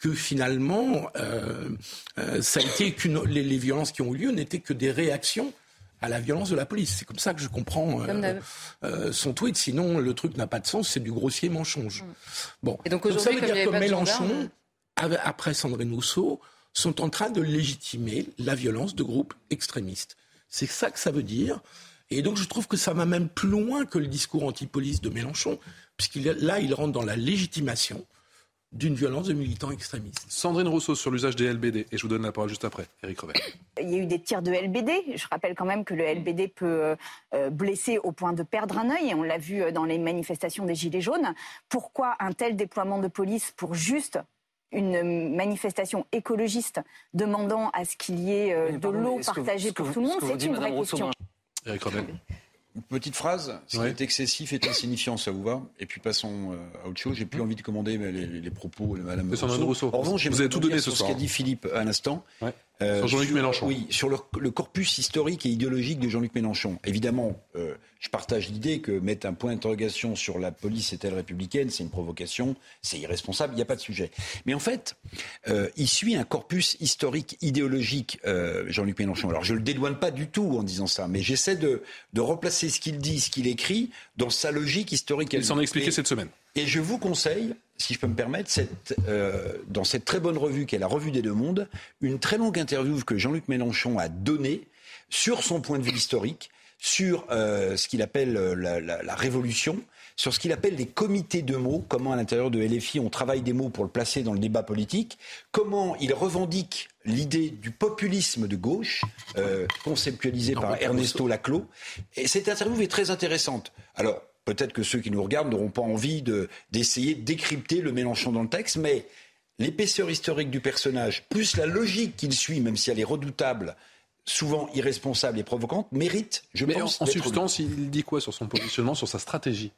que finalement, euh, euh, ça a été qu'une, les, les, violences qui ont eu lieu n'étaient que des réactions à la violence de la police. C'est comme ça que je comprends euh, son tweet. Sinon, le truc n'a pas de sens. C'est du grossier mensonge. Mm. Bon. Et donc, ça veut dire que Mélenchon, après Sandrine Rousseau, sont en train de légitimer la violence de groupes extrémistes. C'est ça que ça veut dire. Et donc je trouve que ça va même plus loin que le discours anti-police de Mélenchon, puisqu'il là, il rentre dans la légitimation d'une violence de militants extrémistes. Sandrine Rousseau sur l'usage des LBD, et je vous donne la parole juste après, Eric Revel. Il y a eu des tirs de LBD. Je rappelle quand même que le LBD peut euh, blesser au point de perdre un œil, et on l'a vu euh, dans les manifestations des Gilets jaunes. Pourquoi un tel déploiement de police pour juste une manifestation écologiste demandant à ce qu'il y ait euh, de l'eau partagée pour tout le monde C'est une vraie question. Eric Revel. Une petite phrase, ce qui est excessif est insignifiant, ça vous va? Et puis passons euh, à autre chose. J'ai plus envie de commander les, propos de Madame Rousseau. Rousseau. vous avez tout donné ce soir. Ce qu'a dit Philippe à l'instant. Euh, sur Jean-Luc Mélenchon. Oui, sur le, corpus historique et idéologique de Jean-Luc Mélenchon. Évidemment, euh, je partage l'idée que mettre un point d'interrogation sur la police est-elle républicaine, c'est une provocation, c'est irresponsable, il n'y a pas de sujet. Mais en fait, euh, il suit un corpus historique, idéologique, Jean-Luc Mélenchon. Alors je ne le dédouane pas du tout en disant ça, mais j'essaie de, de, replacer ce qu'il dit, ce qu'il écrit, dans sa logique historique. Il s'en a expliqué cette semaine. Et je vous conseille, si je peux me permettre, cette, euh, dans cette très bonne revue qu'est la Revue des Deux Mondes, une très longue interview que Jean-Luc Mélenchon a donnée sur son point de vue historique, sur euh, ce qu'il appelle euh, la, la, la, révolution, sur ce qu'il appelle les comités de mots, comment à l'intérieur de LFI on travaille des mots pour le placer dans le débat politique, comment il revendique l'idée du populisme de gauche, euh, conceptualisé par Ernesto Laclos. Et cette interview est très intéressante. Alors, peut-être que ceux qui nous regardent n'auront pas envie d'essayer de, décrypter le Mélenchon dans le texte, mais l'épaisseur historique du personnage, plus la logique qu'il suit, même si elle est redoutable, souvent irresponsable et provocante, mérite, je mais pense. En, en substance, il dit quoi sur son positionnement, sur sa stratégie?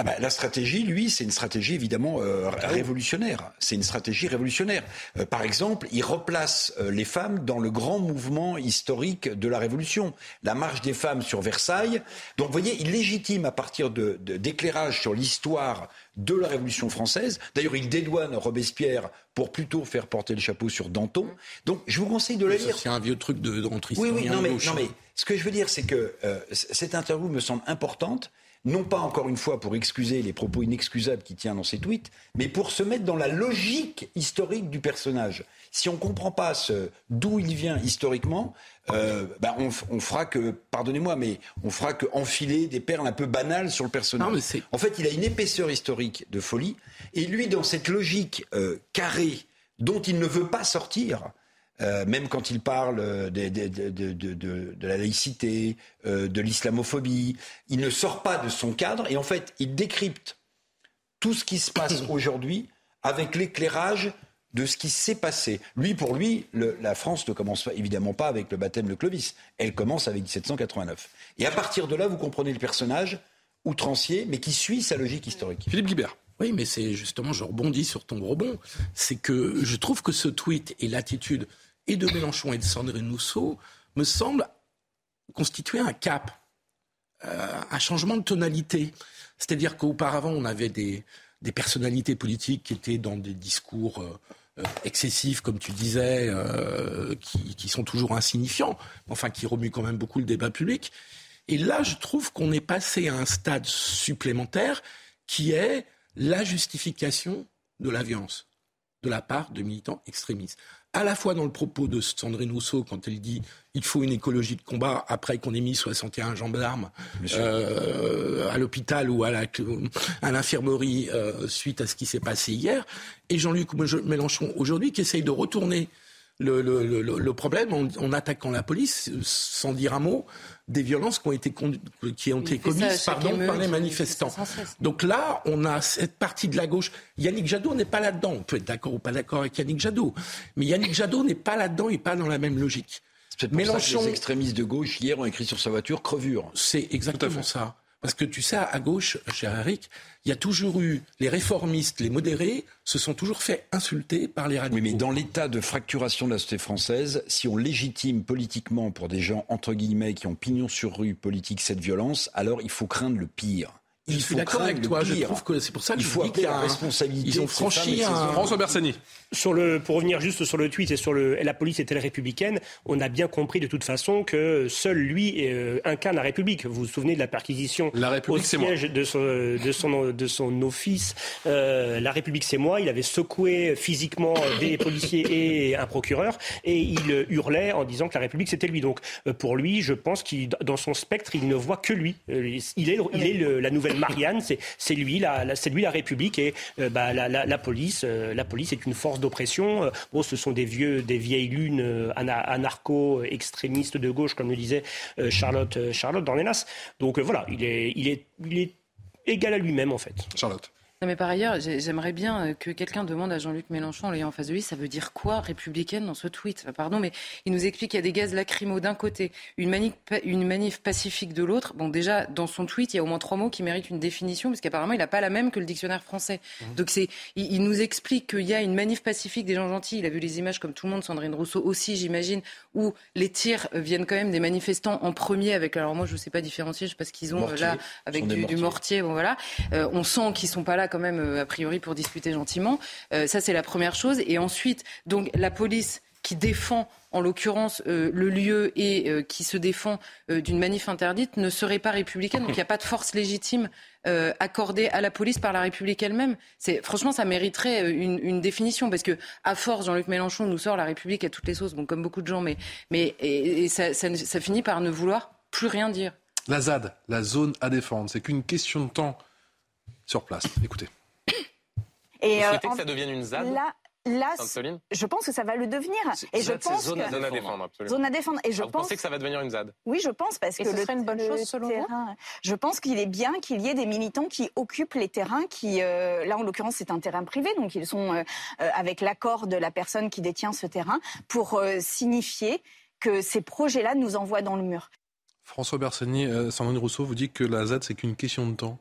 Ah bah, la stratégie, lui, c'est une stratégie évidemment euh, révolutionnaire. C'est une stratégie révolutionnaire. Euh, par exemple, il replace euh, les femmes dans le grand mouvement historique de la Révolution, la marche des femmes sur Versailles. Donc, vous voyez, il légitime à partir de, d'éclairage sur l'histoire de la Révolution française. D'ailleurs, il dédouane Robespierre pour plutôt faire porter le chapeau sur Danton. Donc, je vous conseille de la lire. C'est un vieux truc de, de Oui, oui, non mais, non mais, ce que je veux dire, c'est que cette interview me semble importante non pas encore une fois pour excuser les propos inexcusables qu'il tient dans ses tweets, mais pour se mettre dans la logique historique du personnage. Si on ne comprend pas d'où il vient historiquement, euh, bah, on, fera que, pardonnez-moi, mais on fera que enfiler des perles un peu banales sur le personnage. en fait, il a une épaisseur historique de folie, et lui, dans cette logique euh, carrée dont il ne veut pas sortir, euh, même quand il parle de, de, la laïcité, euh, de l'islamophobie, il ne sort pas de son cadre et en fait, il décrypte tout ce qui se passe <laughs> aujourd'hui avec l'éclairage de ce qui s'est passé. Lui, pour lui, la France ne commence évidemment pas avec le baptême de Clovis. Elle commence avec 1789. Et à partir de là, vous comprenez le personnage outrancier, mais qui suit sa logique historique. Philippe Guibert. Oui, mais c'est justement, je rebondis sur ton gros bon, c'est que je trouve que ce tweet et l'attitude et de Mélenchon et de Sandrine Rousseau me semble constituer un cap, euh, un changement de tonalité. C'est-à-dire qu'auparavant, on avait des, personnalités politiques qui étaient dans des discours euh, excessifs, comme tu disais, euh, qui, qui, sont toujours insignifiants, enfin qui remuent quand même beaucoup le débat public. Et là, je trouve qu'on est passé à un stade supplémentaire qui est la justification de la violence de la part de militants extrémistes à la fois dans le propos de Sandrine Rousseau quand elle dit il faut une écologie de combat après qu'on ait mis 61 gendarmes euh, à l'hôpital ou à l'infirmerie euh, suite à ce qui s'est passé hier, et Jean-Luc Mélenchon aujourd'hui qui essaye de retourner le, le, le, le problème en, en, attaquant la police sans dire un mot des violences qui ont été, qui ont été commises pardon, par les manifestants. Donc là, on a cette partie de la gauche. Yannick Jadot n'est pas là-dedans. On peut être d'accord ou pas d'accord avec Yannick Jadot. Mais Yannick Jadot n'est pas là-dedans et pas dans la même logique. C'est Mélenchon... les extrémistes de gauche, hier, ont écrit sur sa voiture crevure. C'est exactement ça. Parce que tu sais, à gauche, cher Eric, il y a toujours eu les réformistes, les modérés, se sont toujours fait insulter par les radicaux. Oui, mais dans l'état de fracturation de la société française, si on légitime politiquement pour des gens, entre guillemets, qui ont pignon sur rue politique cette violence, alors il faut craindre le pire. Il je suis d'accord avec toi. Je trouve que c'est pour ça que il faut qu'il y a la responsabilité. Ils ont franchi un. François Bersani. Sur le, pour revenir juste sur le tweet et sur le, la police est-elle républicaine On a bien compris de toute façon que seul lui euh, incarne la République. Vous vous souvenez de la perquisition la République, au siège de son, de son, de son office. Euh, la République, c'est moi. Il avait secoué physiquement des policiers et un procureur et il hurlait en disant que la République c'était lui. Donc euh, pour lui, je pense qu'il dans son spectre, il ne voit que lui. Euh, il est, il est le, la nouvelle Marianne, c'est lui, la, République et euh, bah, la, police. Euh, la police est une force d'oppression. Euh, bon, ce sont des vieux, des vieilles lunes anarcho-extrémistes de gauche, comme le disait Charlotte, Charlotte Dornelas. Donc voilà, il est, il est, il est égal à lui-même en fait. Charlotte. Non, mais par ailleurs, j'aimerais bien que quelqu'un demande à Jean-Luc Mélenchon, en l'ayant en face de lui, ça veut dire quoi républicaine dans ce tweet? Pardon, mais il nous explique qu'il y a des gaz lacrymaux d'un côté, une manif, une manif pacifique de l'autre. Bon, déjà, dans son tweet, il y a au moins trois mots qui méritent une définition, parce qu'apparemment, il n'a pas la même que le dictionnaire français. Mmh. Donc, c'est, il, il, nous explique qu'il y a une manif pacifique des gens gentils. Il a vu les images comme tout le monde, Sandrine Rousseau aussi, j'imagine, où les tirs viennent quand même des manifestants en premier, avec, alors moi, je ne sais pas différencier, je ne sais pas ce qu'ils ont mortier. là, avec du, du, mortier. Bon, voilà. Euh, on sent qu'ils sont pas là quand même, a priori pour discuter gentiment. Euh, ça, c'est la première chose. Et ensuite, donc, la police qui défend en l'occurrence euh, le lieu et euh, qui se défend euh, d'une manif interdite ne serait pas républicaine. Donc il n'y a pas de force légitime euh, accordée à la police par la République elle-même. C'est franchement ça mériterait une, définition parce que à force Jean-Luc Mélenchon nous sort la République à toutes les sauces, bon comme beaucoup de gens, mais mais et, ça, ça finit par ne vouloir plus rien dire. La ZAD, la zone à défendre, c'est qu'une question de temps sur place. Écoutez. <coughs> Et Vous souhaitez euh, que ça devienne une ZAD là, Là, je pense que ça va le devenir. Et je pense zone, que... zone à défendre, absolument. Zone à défendre. Et je Alors, pense... Vous pensez que ça va devenir une ZAD Oui, je pense parce et que ce le, serait une bonne chose selon terrain... vous Je pense qu'il est bien qu'il y ait des militants qui occupent les terrains, qui euh, là en l'occurrence c'est un terrain privé, donc ils sont euh, avec l'accord de la personne qui détient ce terrain pour euh, signifier que ces projets-là nous envoient dans le mur. François Bersani, euh, Sandrine Rousseau vous dit que la ZAD c'est qu'une question de temps.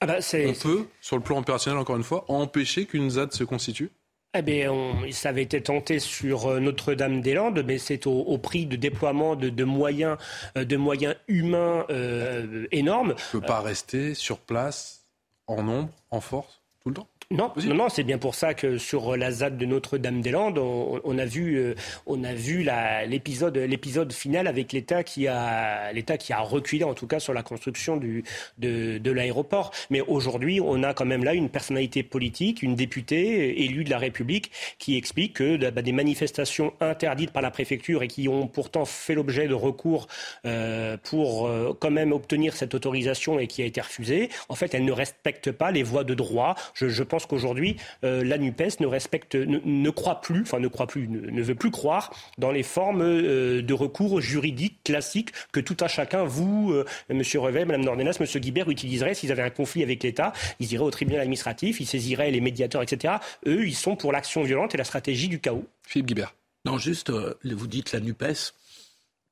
Ah bah on peut, sur le plan opérationnel, encore une fois, empêcher qu'une ZAD se constitue eh bien, on, ça avait été tenté sur euh, Notre-Dame-des-Landes, mais c'est au, au, prix de déploiement de, de moyens, euh, de moyens humains euh, énormes. On ne peut pas rester sur place en nombre, en force, tout le temps non, non, non, c'est bien pour ça que sur la ZAD de Notre-Dame-des-Landes, on, on, a vu, euh, on a vu l'épisode, l'épisode final avec l'État qui a, l'État qui a reculé en tout cas sur la construction du, de, de l'aéroport. Mais aujourd'hui, on a quand même là une personnalité politique, une députée élue de la République, qui explique que bah, des manifestations interdites par la préfecture et qui ont pourtant fait l'objet de recours euh, pour euh, quand même obtenir cette autorisation et qui a été refusée, en fait, elles ne respectent pas les voies de droit. Je, je pense qu'aujourd'hui, euh, la NUPES ne respecte, ne, ne, croit plus, enfin ne croit plus, ne, ne, veut plus croire dans les formes euh, de recours juridiques classiques que tout un chacun, vous, euh, Monsieur Revet, Madame Nordenas, Monsieur Guibert, utiliseraient s'ils avaient un conflit avec l'État. Ils iraient au tribunal administratif, ils saisiraient les médiateurs, etc. Eux, ils sont pour l'action violente et la stratégie du chaos. Philippe Guibert. Non, juste, euh, vous dites la NUPES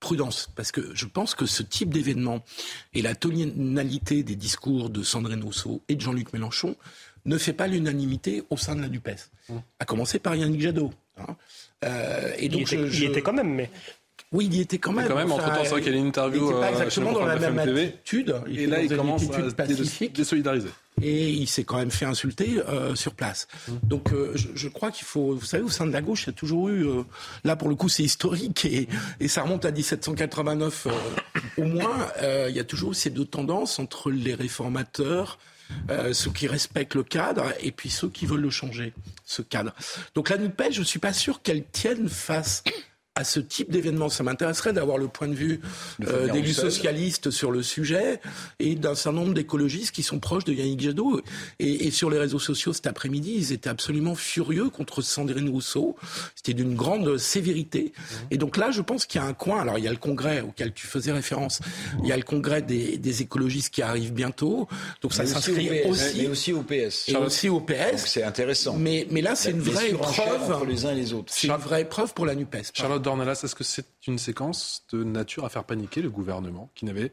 prudence, parce que je pense que ce type d'événement et la tonalité des discours de Sandrine Rousseau et de Jean-Luc Mélenchon ne fait pas l'unanimité au sein de la NUPES. Mmh. À commencer par Yannick Jadot. Hein. Euh, et donc il, était, je, il était quand même, mais... Oui, il y était quand même. quand même, entre temps, c'est vrai qu'il y a une interview. Il n'était pas exactement dans la même TV, attitude. Il et là, il commence à se désolidariser. et il s'est quand même fait insulter euh, sur place. Mmh. Donc euh, je, je, crois qu'il faut, vous savez, au sein de la gauche, il y a toujours eu, euh, là pour le coup c'est historique et, et, ça remonte à 1789 au moins, il y a toujours eu ces deux tendances entre les réformateurs, ceux qui respectent le cadre et puis ceux qui veulent le changer, ce cadre. Donc la NUPES, je ne suis pas sûr qu'elle tienne face à ce type d'événement. Ça m'intéresserait d'avoir le point de vue euh, d'élus socialistes sur le sujet et d'un certain nombre d'écologistes qui sont proches de Yannick Jadot. Et, et sur les réseaux sociaux cet après-midi, ils étaient absolument furieux contre Sandrine Rousseau. C'était d'une grande sévérité. Mmh. Et donc là, je pense qu'il y a un coin. Alors il y a le congrès auquel tu faisais référence. Il y a le congrès des, des écologistes qui arrive bientôt. Donc ça s'inscrit aussi, mais aussi au PS. Et aussi au PS. C'est intéressant. Mais, mais là, c'est une vraie épreuve. Entre les uns et les autres. C'est une vraie épreuve pour la NUPES. Charlotte Dornelas, est-ce que c'est une séquence de nature à faire paniquer le gouvernement qui n'avait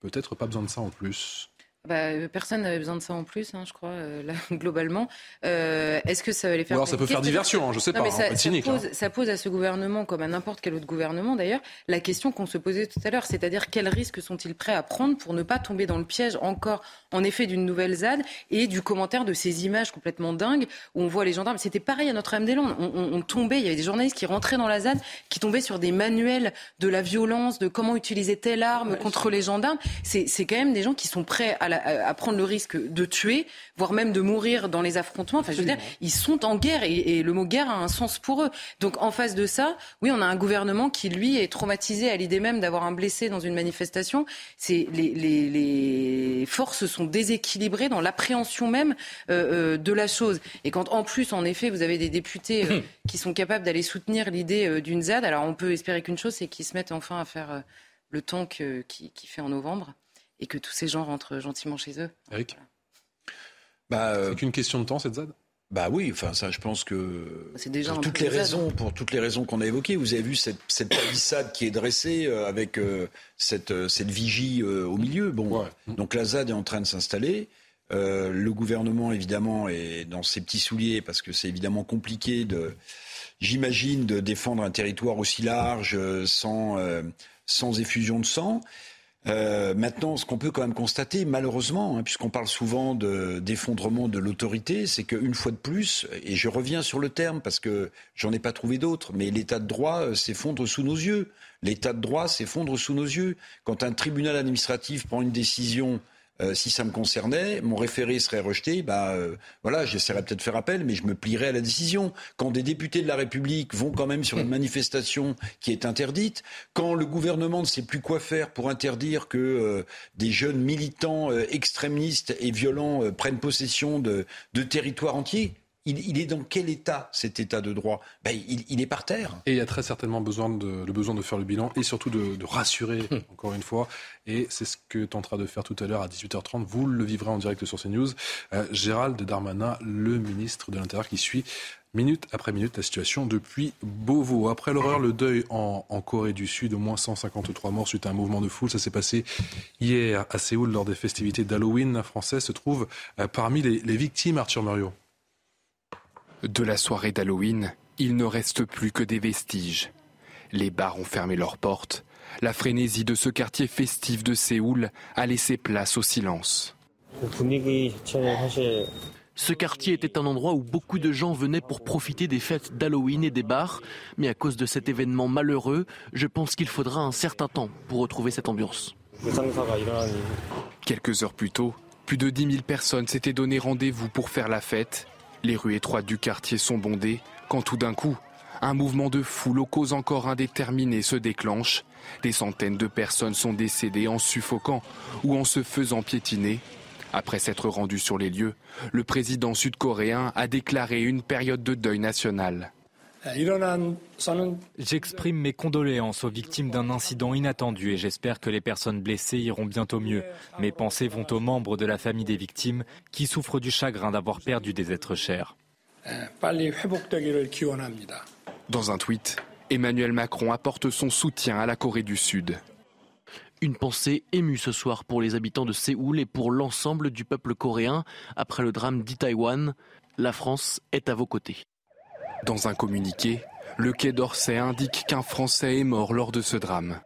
peut-être pas besoin de ça en plus? Bah, euh, personne n'avait besoin de ça en plus, hein, je crois, euh, là, <laughs> globalement. Euh, Est-ce que ça va les faire Alors ça peut faire diversion, hein, je sais pas, mais ça, hein, cynique, ça, pose, ça, pose, à ce gouvernement, comme à n'importe quel autre gouvernement d'ailleurs, la question qu'on se posait tout à l'heure, c'est-à-dire quels risques sont-ils prêts à prendre pour ne pas tomber dans le piège encore, en effet, d'une nouvelle ZAD et du commentaire de ces images complètement dingues où on voit les gendarmes. C'était pareil à Notre-Dame-des-Landes. On, on, on, tombait, il y avait des journalistes qui rentraient dans la ZAD, qui tombaient sur des manuels de la violence, de comment utiliser telle arme ouais, contre les gendarmes. C'est quand même des gens qui sont prêts à, la, à prendre le risque de tuer, voire même de mourir dans les affrontements. Enfin, je veux dire, ils sont en guerre et, et, le mot guerre a un sens pour eux. Donc, en face de ça, oui, on a un gouvernement qui, lui, est traumatisé à l'idée même d'avoir un blessé dans une manifestation. C'est les, les, les, forces sont déséquilibrées dans l'appréhension même euh, euh, de la chose. Et quand, en plus, en effet, vous avez des députés euh, qui sont capables d'aller soutenir l'idée d'une ZAD, alors on peut espérer qu'une chose, c'est qu'ils se mettent enfin à faire le temps qui, qui fait en novembre et que tous ces gens rentrent gentiment chez eux. Eric bah, euh, C'est qu'une question de temps, cette ZAD bah oui, enfin ça, je pense que déjà pour toutes les raisons, pour toutes les raisons qu'on a évoquées, vous avez vu cette, cette palissade qui est dressée euh, avec euh, cette, cette vigie euh, au milieu. Bon, ouais. donc la ZAD est en train de s'installer. Euh, le gouvernement évidemment est dans ses petits souliers parce que c'est évidemment compliqué de, j'imagine, de défendre un territoire aussi large sans sans effusion de sang. Euh, maintenant, ce qu'on peut quand même constater, malheureusement, hein, puisqu'on parle souvent d'effondrement de, l'autorité, c'est qu'une fois de plus, et je reviens sur le terme parce que j'en ai pas trouvé d'autre, mais l'état de droit euh, s'effondre sous nos yeux. L'état de droit s'effondre sous nos yeux. Quand un tribunal administratif prend une décision euh, si ça me concernait, mon référé serait rejeté, bah euh, voilà, j'essaierais peut-être de faire appel, mais je me plierais à la décision. Quand des députés de la République vont quand même sur une manifestation qui est interdite, quand le gouvernement ne sait plus quoi faire pour interdire que euh, des jeunes militants euh, extrémistes et violents prennent possession de, de territoires entiers, il, il, est dans quel état cet état de droit? Ben, il, il, est par terre. Et il y a très certainement besoin de, le besoin de faire le bilan et surtout de, de rassurer, encore une fois. Et c'est ce que tentera de faire tout à l'heure à 18h30. Vous le vivrez en direct sur CNews. Euh, Gérald Darmanin, le ministre de l'Intérieur, qui suit minute après minute la situation depuis Beauvau. Après l'horreur, le deuil en, en, Corée du Sud, au moins 153 morts suite à un mouvement de foule. Ça s'est passé hier à Séoul lors des festivités d'Halloween. Un Français se trouve euh, parmi les, les victimes, Arthur Muriot. De la soirée d'Halloween, il ne reste plus que des vestiges. Les bars ont fermé leurs portes. La frénésie de ce quartier festif de Séoul a laissé place au silence. Ce quartier était un endroit où beaucoup de gens venaient pour profiter des fêtes d'Halloween et des bars, mais à cause de cet événement malheureux, je pense qu'il faudra un certain temps pour retrouver cette ambiance. Quelques heures plus tôt, plus de 10 000 personnes s'étaient donné rendez-vous pour faire la fête les rues étroites du quartier sont bondées quand tout d'un coup, un mouvement de foule aux causes encore indéterminées se déclenche. Des centaines de personnes sont décédées en suffoquant ou en se faisant piétiner. Après s'être rendu sur les lieux, le président sud-coréen a déclaré une période de deuil national. J'exprime mes condoléances aux victimes d'un incident inattendu et j'espère que les personnes blessées iront bientôt mieux. Mes pensées vont aux membres de la famille des victimes qui souffrent du chagrin d'avoir perdu des êtres chers. Dans un tweet, Emmanuel Macron apporte son soutien à la Corée du Sud. Une pensée émue ce soir pour les habitants de Séoul et pour l'ensemble du peuple coréen après le drame d'Itaïwan. La France est à vos côtés. Dans un communiqué, le Quai d'Orsay indique qu'un Français est mort lors de ce drame.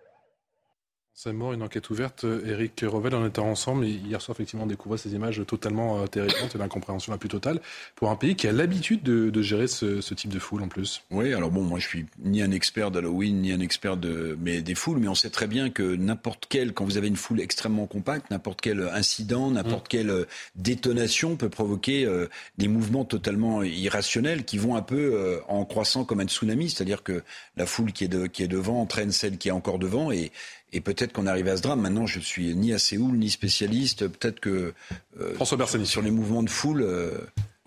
C'est mort, une enquête ouverte. Eric Revel, en était ensemble, hier soir, effectivement, on découvrait ces images totalement euh, terrifiantes et l'incompréhension la plus totale pour un pays qui a l'habitude de, gérer ce, type de foule en plus. Oui, alors bon, moi je suis ni un expert d'Halloween, ni un expert de, mais des foules, mais on sait très bien que n'importe quel, quand vous avez une foule extrêmement compacte, n'importe quel incident, n'importe mm. quelle détonation peut provoquer euh, des mouvements totalement irrationnels qui vont un peu euh, en croissant comme un tsunami, c'est-à-dire que la foule qui est, de, qui est devant entraîne celle qui est encore devant et et peut-être qu'on arrive à ce drame. Maintenant, je suis ni à Séoul ni spécialiste. Peut-être que euh, François Bersani sur les mouvements de foule. Euh,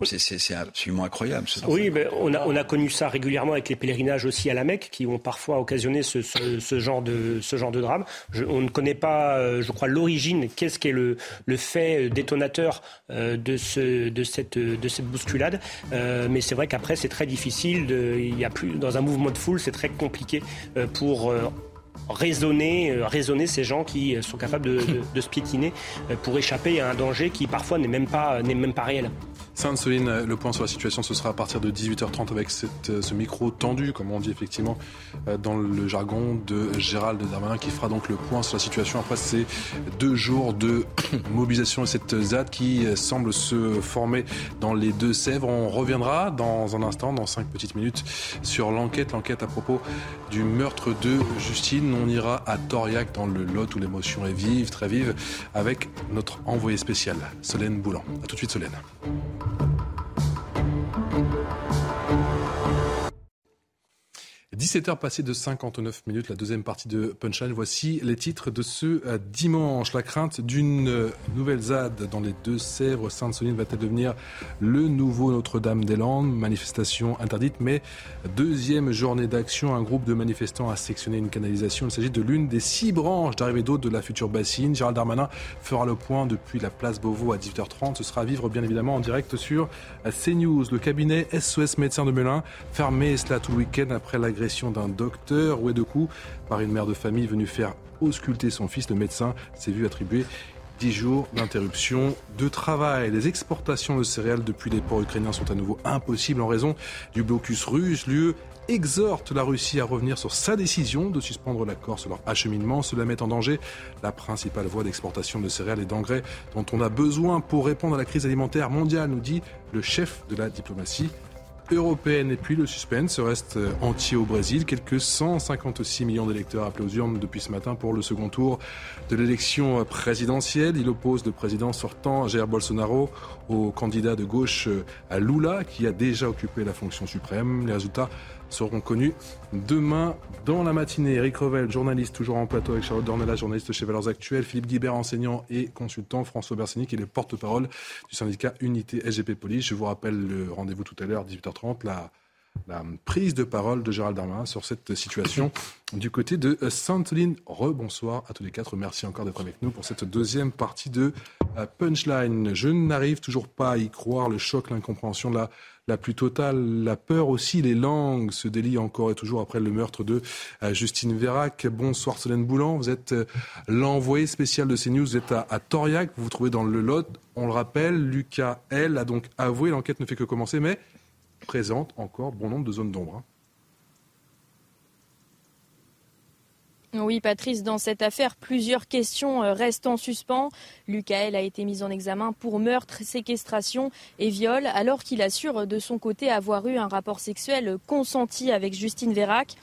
c'est absolument incroyable. Oui, mais on, a, on a connu ça régulièrement avec les pèlerinages aussi à la Mecque, qui ont parfois occasionné ce, ce, genre, de, ce genre de drame. on ne connaît pas, euh, je crois, l'origine, qu'est-ce qui est le, le fait détonateur de, ce, de, cette, de cette bousculade. mais c'est vrai qu'après, c'est très difficile. De, il y a plus, dans un mouvement de foule, c'est très compliqué pour raisonner, euh, raisonner ces gens qui euh, sont capables de, se piétiner euh, pour échapper à un danger qui parfois n'est même pas, même pas réel. Sainte-Soline, le point sur la situation, ce sera à partir de 18h30 avec ce micro tendu, comme on dit effectivement dans le jargon de Gérald Darmanin, qui fera donc le point sur la situation après ces deux jours de <coughs> mobilisation et cette ZAD qui semble se former dans les Deux-Sèvres. On reviendra dans un instant, dans cinq petites minutes, sur l'enquête, l'enquête à propos du meurtre de Justine. On ira à Toriac dans le Lot où l'émotion est vive, très vive, avec notre envoyé spécial, Solène Boulan. A tout de suite Solène. 17h passées de 59 minutes, la deuxième partie de Punchline. Voici les titres de ce euh, dimanche. La crainte d'une euh, nouvelle ZAD dans les Deux-Sèvres. Sainte-Soline va-t-elle devenir le nouveau Notre-Dame-des-Landes? Manifestation interdite, mais deuxième journée d'action. Un groupe de manifestants a sectionné une canalisation. Il s'agit de l'une des six branches d'arrivée d'eau de la future bassine. Gérald Darmanin fera le point depuis la place Beauvau à 18h30. Ce sera à vivre bien évidemment en direct sur euh, CNews. Le cabinet SOS Médecins de Melun fermé cela tout le week-end après l'agression d'un docteur ou de coup par une mère de famille venue faire ausculter son fils. Le médecin s'est vu attribuer 10 jours d'interruption de travail. Les exportations de céréales depuis les ports ukrainiens sont à nouveau impossibles en raison du blocus russe. L'UE exhorte la Russie à revenir sur sa décision de suspendre l'accord sur leur acheminement. Cela met en danger la principale voie d'exportation de céréales et d'engrais dont on a besoin pour répondre à la crise alimentaire mondiale, nous dit le chef de la diplomatie européenne. Et puis le suspense reste entier au Brésil. Quelques 156 millions d'électeurs appelés urnes depuis ce matin pour le second tour de l'élection présidentielle. Il oppose le président sortant Jair Bolsonaro au candidat de gauche à Lula qui a déjà occupé la fonction suprême. Les résultats seront connus demain dans la matinée. Eric Revel, journaliste toujours en plateau avec Charlotte Dornelas, journaliste chez Valeurs Actuelles, Philippe Guibert, enseignant et consultant, François Bersani qui est le porte-parole du syndicat Unité SGP Police. Je vous rappelle le rendez-vous tout à l'heure, 18h30, la, prise de parole de Gérald Darmanin sur cette situation du côté de Sainte-Soline. Rebonsoir à tous les quatre. Merci encore d'être avec nous pour cette deuxième partie de euh, Punchline. Je n'arrive toujours pas à y croire. Le choc, l'incompréhension, la la plus totale, la peur aussi, les langues se délient encore et toujours après le meurtre de euh, Justine Vérac. Bonsoir Solène Boulan, vous êtes euh, l'envoyé spécial de CNews, vous êtes à, Toriac, vous vous trouvez dans le Lot. On le rappelle, Lucas, elle, a donc avoué, l'enquête ne fait que commencer, mais présente encore bon nombre de zones d'ombre. Oui, Patrice, dans cette affaire, plusieurs questions euh, restent en suspens. Lucael a été mis en examen pour meurtre, séquestration et viol, alors qu'il assure de son côté avoir eu un rapport sexuel consenti avec Justine Vérac.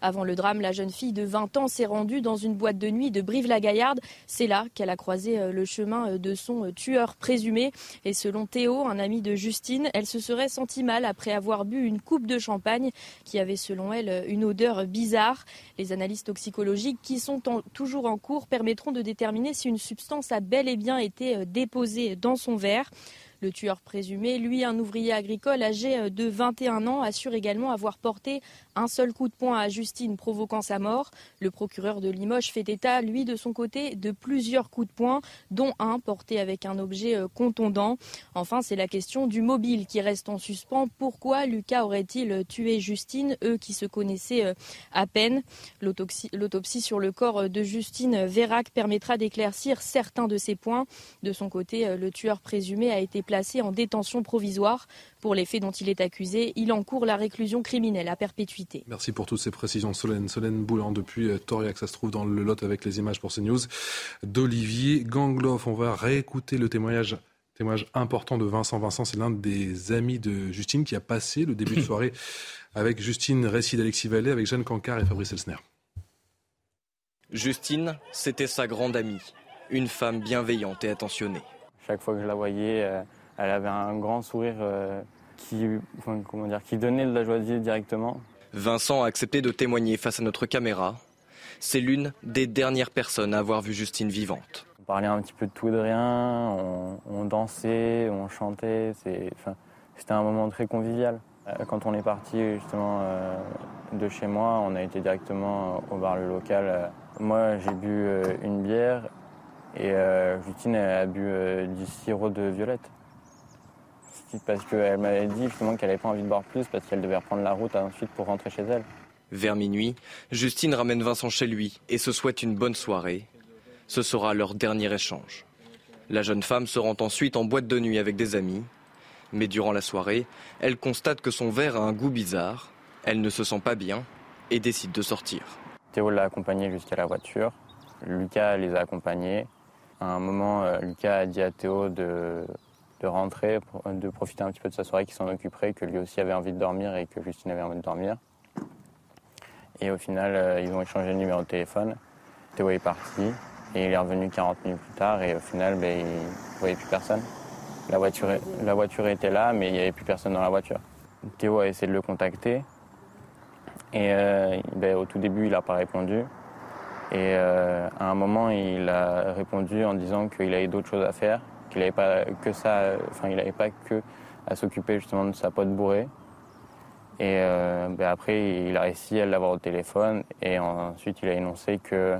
Avant le drame, la jeune fille de 20 ans s'est rendue dans une boîte de nuit de Brive-la-Gaillarde. C'est là qu'elle a croisé euh, le chemin euh, de son euh, tueur présumé. Et selon Théo, un ami de Justine, elle se serait sentie mal après avoir bu une coupe de champagne qui avait selon elle une odeur bizarre. Les analyses toxicologiques qui sont toujours en cours permettront de déterminer si une substance a bel et bien été déposée dans son verre. Le tueur présumé, lui, un ouvrier agricole âgé euh, de 21 ans, assure également avoir porté un seul coup de poing à Justine provoquant sa mort. Le procureur de Limoges fait état, lui, de son côté, de plusieurs coups de poing, dont un porté avec un objet euh, contondant. Enfin, c'est la question du mobile qui reste en suspens. Pourquoi Lucas aurait-il tué Justine, eux qui se connaissaient euh, à peine? L'autopsie sur le corps de Justine Vérac permettra d'éclaircir certains de ces points. De son côté, le tueur présumé a été placé placé en détention provisoire. Pour les faits dont il est accusé, il encourt la réclusion criminelle à perpétuité. Merci pour toutes ces précisions, Solène. Solène Boulan depuis euh, Toriac, ça se trouve dans le Lot avec les images pour CNews d'Olivier Gangloff. On va réécouter le témoignage témoignage important de Vincent. Vincent, c'est l'un des amis de Justine qui a passé le début de <coughs> soirée avec Justine, récit d'Alexis Vallée, avec Jeanne Cancard et Fabrice Elsner. Justine, c'était sa grande amie, une femme bienveillante et attentionnée. Chaque fois que je la voyais, euh, elle avait un grand sourire euh, qui, comment dire, qui donnait de la joie de vivre directement. Vincent a accepté de témoigner face à notre caméra. C'est l'une des dernières personnes à avoir vu Justine vivante. On parlait un petit peu de tout et de rien, on, dansait, on chantait, c'était un moment très convivial. Euh, quand on est parti justement de chez moi, on a été directement au bar local moi, j'ai bu euh, une bière et euh, Justine a bu euh, du sirop de violette. Parce qu'elle m'avait dit justement qu'elle n'avait pas envie de boire plus parce qu'elle devait reprendre la route ensuite pour rentrer chez elle. Vers minuit, Justine ramène Vincent chez lui et se souhaite une bonne soirée. Ce sera leur dernier échange. La jeune femme se rend ensuite en boîte de nuit avec des amis. Mais durant la soirée, elle constate que son verre a un goût bizarre. Elle ne se sent pas bien et décide de sortir. Théo l'a accompagné jusqu'à la voiture. Lucas les a accompagnés. À un moment, euh, Lucas a dit à Théo de, rentrer, de profiter un petit peu de sa soirée, qu'il s'en occuperait, que lui aussi avait envie de dormir et que Justine avait envie de dormir. Et au final, euh, ils ont échangé le numéro de téléphone. Théo est parti et il est revenu 40 minutes plus tard et au final, ben, il ne voyait plus personne. La voiture, la voiture était là, mais il n'y avait plus personne dans la voiture. Théo a essayé de le contacter, et euh, ben, au tout début, il n'a pas répondu. Et euh, à un moment, il a répondu en disant qu'il avait d'autres choses à faire, qu'il n'avait pas que ça, enfin, il n'avait pas que à s'occuper justement de sa pote bourrée. Et euh, ben, après, il a réussi à l'avoir au téléphone et ensuite il a énoncé que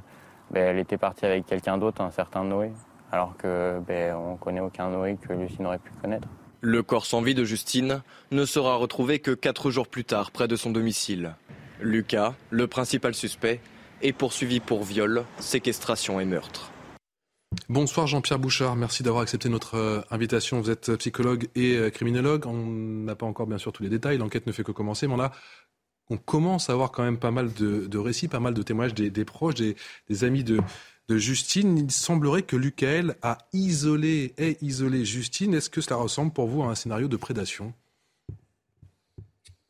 ben, elle était partie avec quelqu'un d'autre, un certain Noé, alors que ben, on connaît aucun Noé que Lucie n'aurait pu connaître. Le corps sans vie de Justine ne sera retrouvé que quatre jours plus tard près de son domicile. Lucas, le principal suspect, est poursuivi pour viol, séquestration et meurtre. Bonsoir Jean-Pierre Bouchard, merci d'avoir accepté notre euh, invitation. Vous êtes psychologue et euh, criminologue. On n'a pas encore bien sûr tous les détails, l'enquête ne fait que commencer, mais on, commence à avoir quand même pas mal de, récits, pas mal de témoignages des, proches, des, amis de, Justine. Il semblerait que Lucael a isolé, ait isolé Justine. Est-ce que cela ressemble pour vous à un scénario de prédation?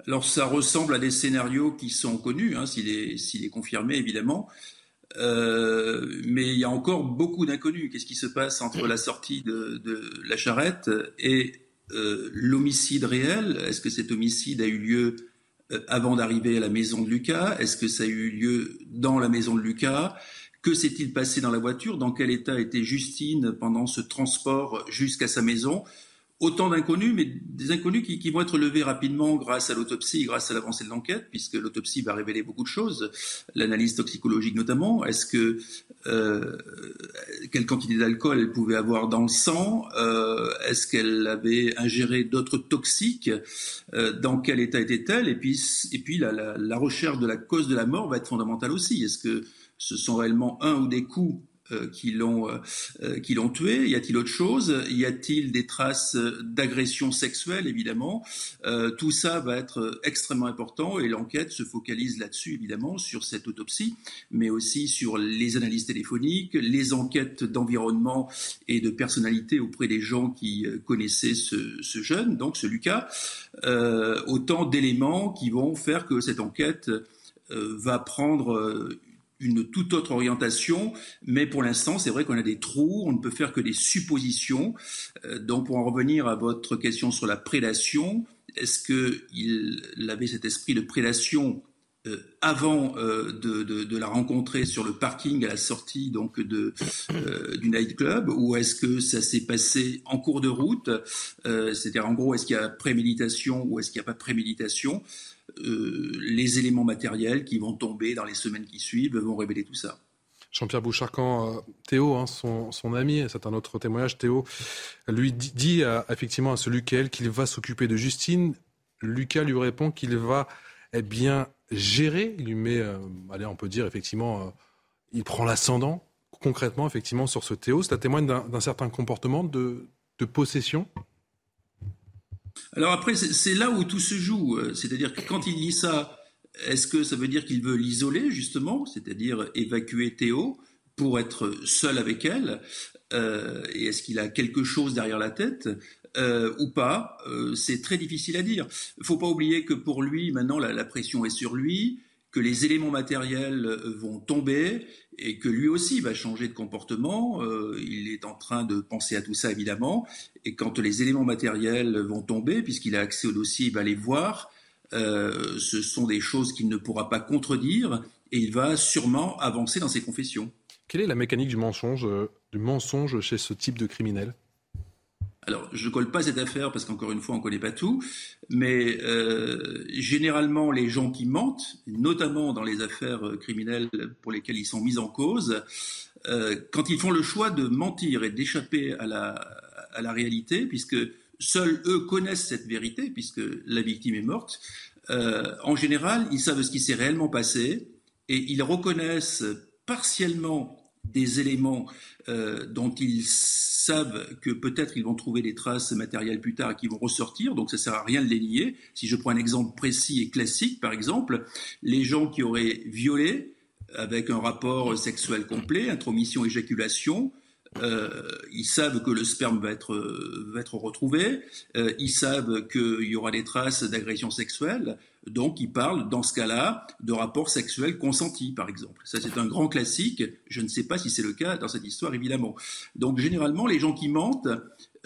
Alors ça ressemble à des scénarios qui sont connus, hein, s'il est, confirmé évidemment. Euh, mais il y a encore beaucoup d'inconnus. Qu'est-ce qui se passe entre la sortie de, la charrette et euh, l'homicide réel? Est-ce que cet homicide a eu lieu euh, avant d'arriver à la maison de Lucas? Est-ce que ça a eu lieu dans la maison de Lucas? Que s'est-il passé dans la voiture? Dans quel état était Justine pendant ce transport jusqu'à sa maison? Autant d'inconnus, mais des inconnus qui, vont être levés rapidement grâce à l'autopsie, grâce à l'avancée de l'enquête, puisque l'autopsie va révéler beaucoup de choses, l'analyse toxicologique notamment. Est-ce que euh, quelle quantité d'alcool elle pouvait avoir dans le sang euh, Est-ce qu'elle avait ingéré d'autres toxiques euh, Dans quel état était-elle Et puis, et puis la, la recherche de la cause de la mort va être fondamentale aussi. Est-ce que ce sont réellement un ou des coups qui l'ont euh, euh, qui l'ont tué. Y a-t-il autre chose? Y a-t-il des traces d'agression sexuelle évidemment? Tout ça va être extrêmement important et l'enquête se focalise là-dessus évidemment sur cette autopsie, mais aussi sur les analyses téléphoniques, les enquêtes d'environnement et de personnalité auprès des gens qui connaissaient ce jeune, donc ce Lucas. autant d'éléments qui vont faire que cette enquête va prendre une toute autre orientation, mais pour l'instant, c'est vrai qu'on a des trous, on ne peut faire que des suppositions. Euh, donc, pour en revenir à votre question sur la prédation, est-ce qu'il avait cet esprit de prédation euh, avant euh, de, la rencontrer sur le parking à la sortie donc de du nightclub ou est-ce que ça s'est passé en cours de route? C'est-à-dire en gros est-ce qu'il y a préméditation ou est-ce qu'il n'y a pas préméditation? euh, les éléments matériels qui vont tomber dans les semaines qui suivent vont révéler tout ça. Jean-Pierre Bouchard, quand euh, Théo, hein, son, ami, c'est un autre témoignage, Théo lui dit, effectivement à ce qu'il va s'occuper de Justine. Lucas lui répond qu'il va eh bien gérer. Il lui met, euh, allez, on peut dire effectivement, il prend l'ascendant concrètement effectivement sur ce Théo. Cela témoigne d'un certain comportement de possession Alors après, c'est là où tout se joue. C'est-à-dire que quand il dit ça, est-ce que ça veut dire qu'il veut l'isoler, justement, c'est-à-dire évacuer Théo pour être seul avec elle euh, Et est-ce qu'il a quelque chose derrière la tête euh, ou pas euh, C'est très difficile à dire. Il faut pas oublier que pour lui, maintenant, la, pression est sur lui, que les éléments matériels vont tomber et que lui aussi va changer de comportement. il est en train de penser à tout ça, évidemment. Et quand les éléments matériels vont tomber, puisqu'il a accès au dossier, il va les voir. Euh, ce sont des choses qu'il ne pourra pas contredire et il va sûrement avancer dans ses confessions. Quelle est la mécanique du mensonge, euh, du mensonge chez ce type de criminel? Alors, je ne colle pas cette affaire parce qu'encore une fois, on ne connaît pas tout, mais euh, généralement, les gens qui mentent, notamment dans les affaires criminelles pour lesquelles ils sont mis en cause, quand ils font le choix de mentir et d'échapper à la, à la réalité, puisque Seuls eux connaissent cette vérité, puisque la victime est morte. Euh, en général, ils savent ce qui s'est réellement passé et ils reconnaissent partiellement des éléments euh, dont ils savent que peut-être ils vont trouver des traces matérielles plus tard qui vont ressortir, donc ça sert à rien de les nier. Si je prends un exemple précis et classique, par exemple, les gens qui auraient violé avec un rapport sexuel complet, intromission, éjaculation, euh, ils savent que le sperme va être, va être retrouvé, euh, ils savent qu'il y aura des traces d'agression sexuelle, donc ils parlent dans ce cas-là de rapports sexuels consentis, par exemple. Ça, c'est un grand classique. Je ne sais pas si c'est le cas dans cette histoire, évidemment. Donc généralement, les gens qui mentent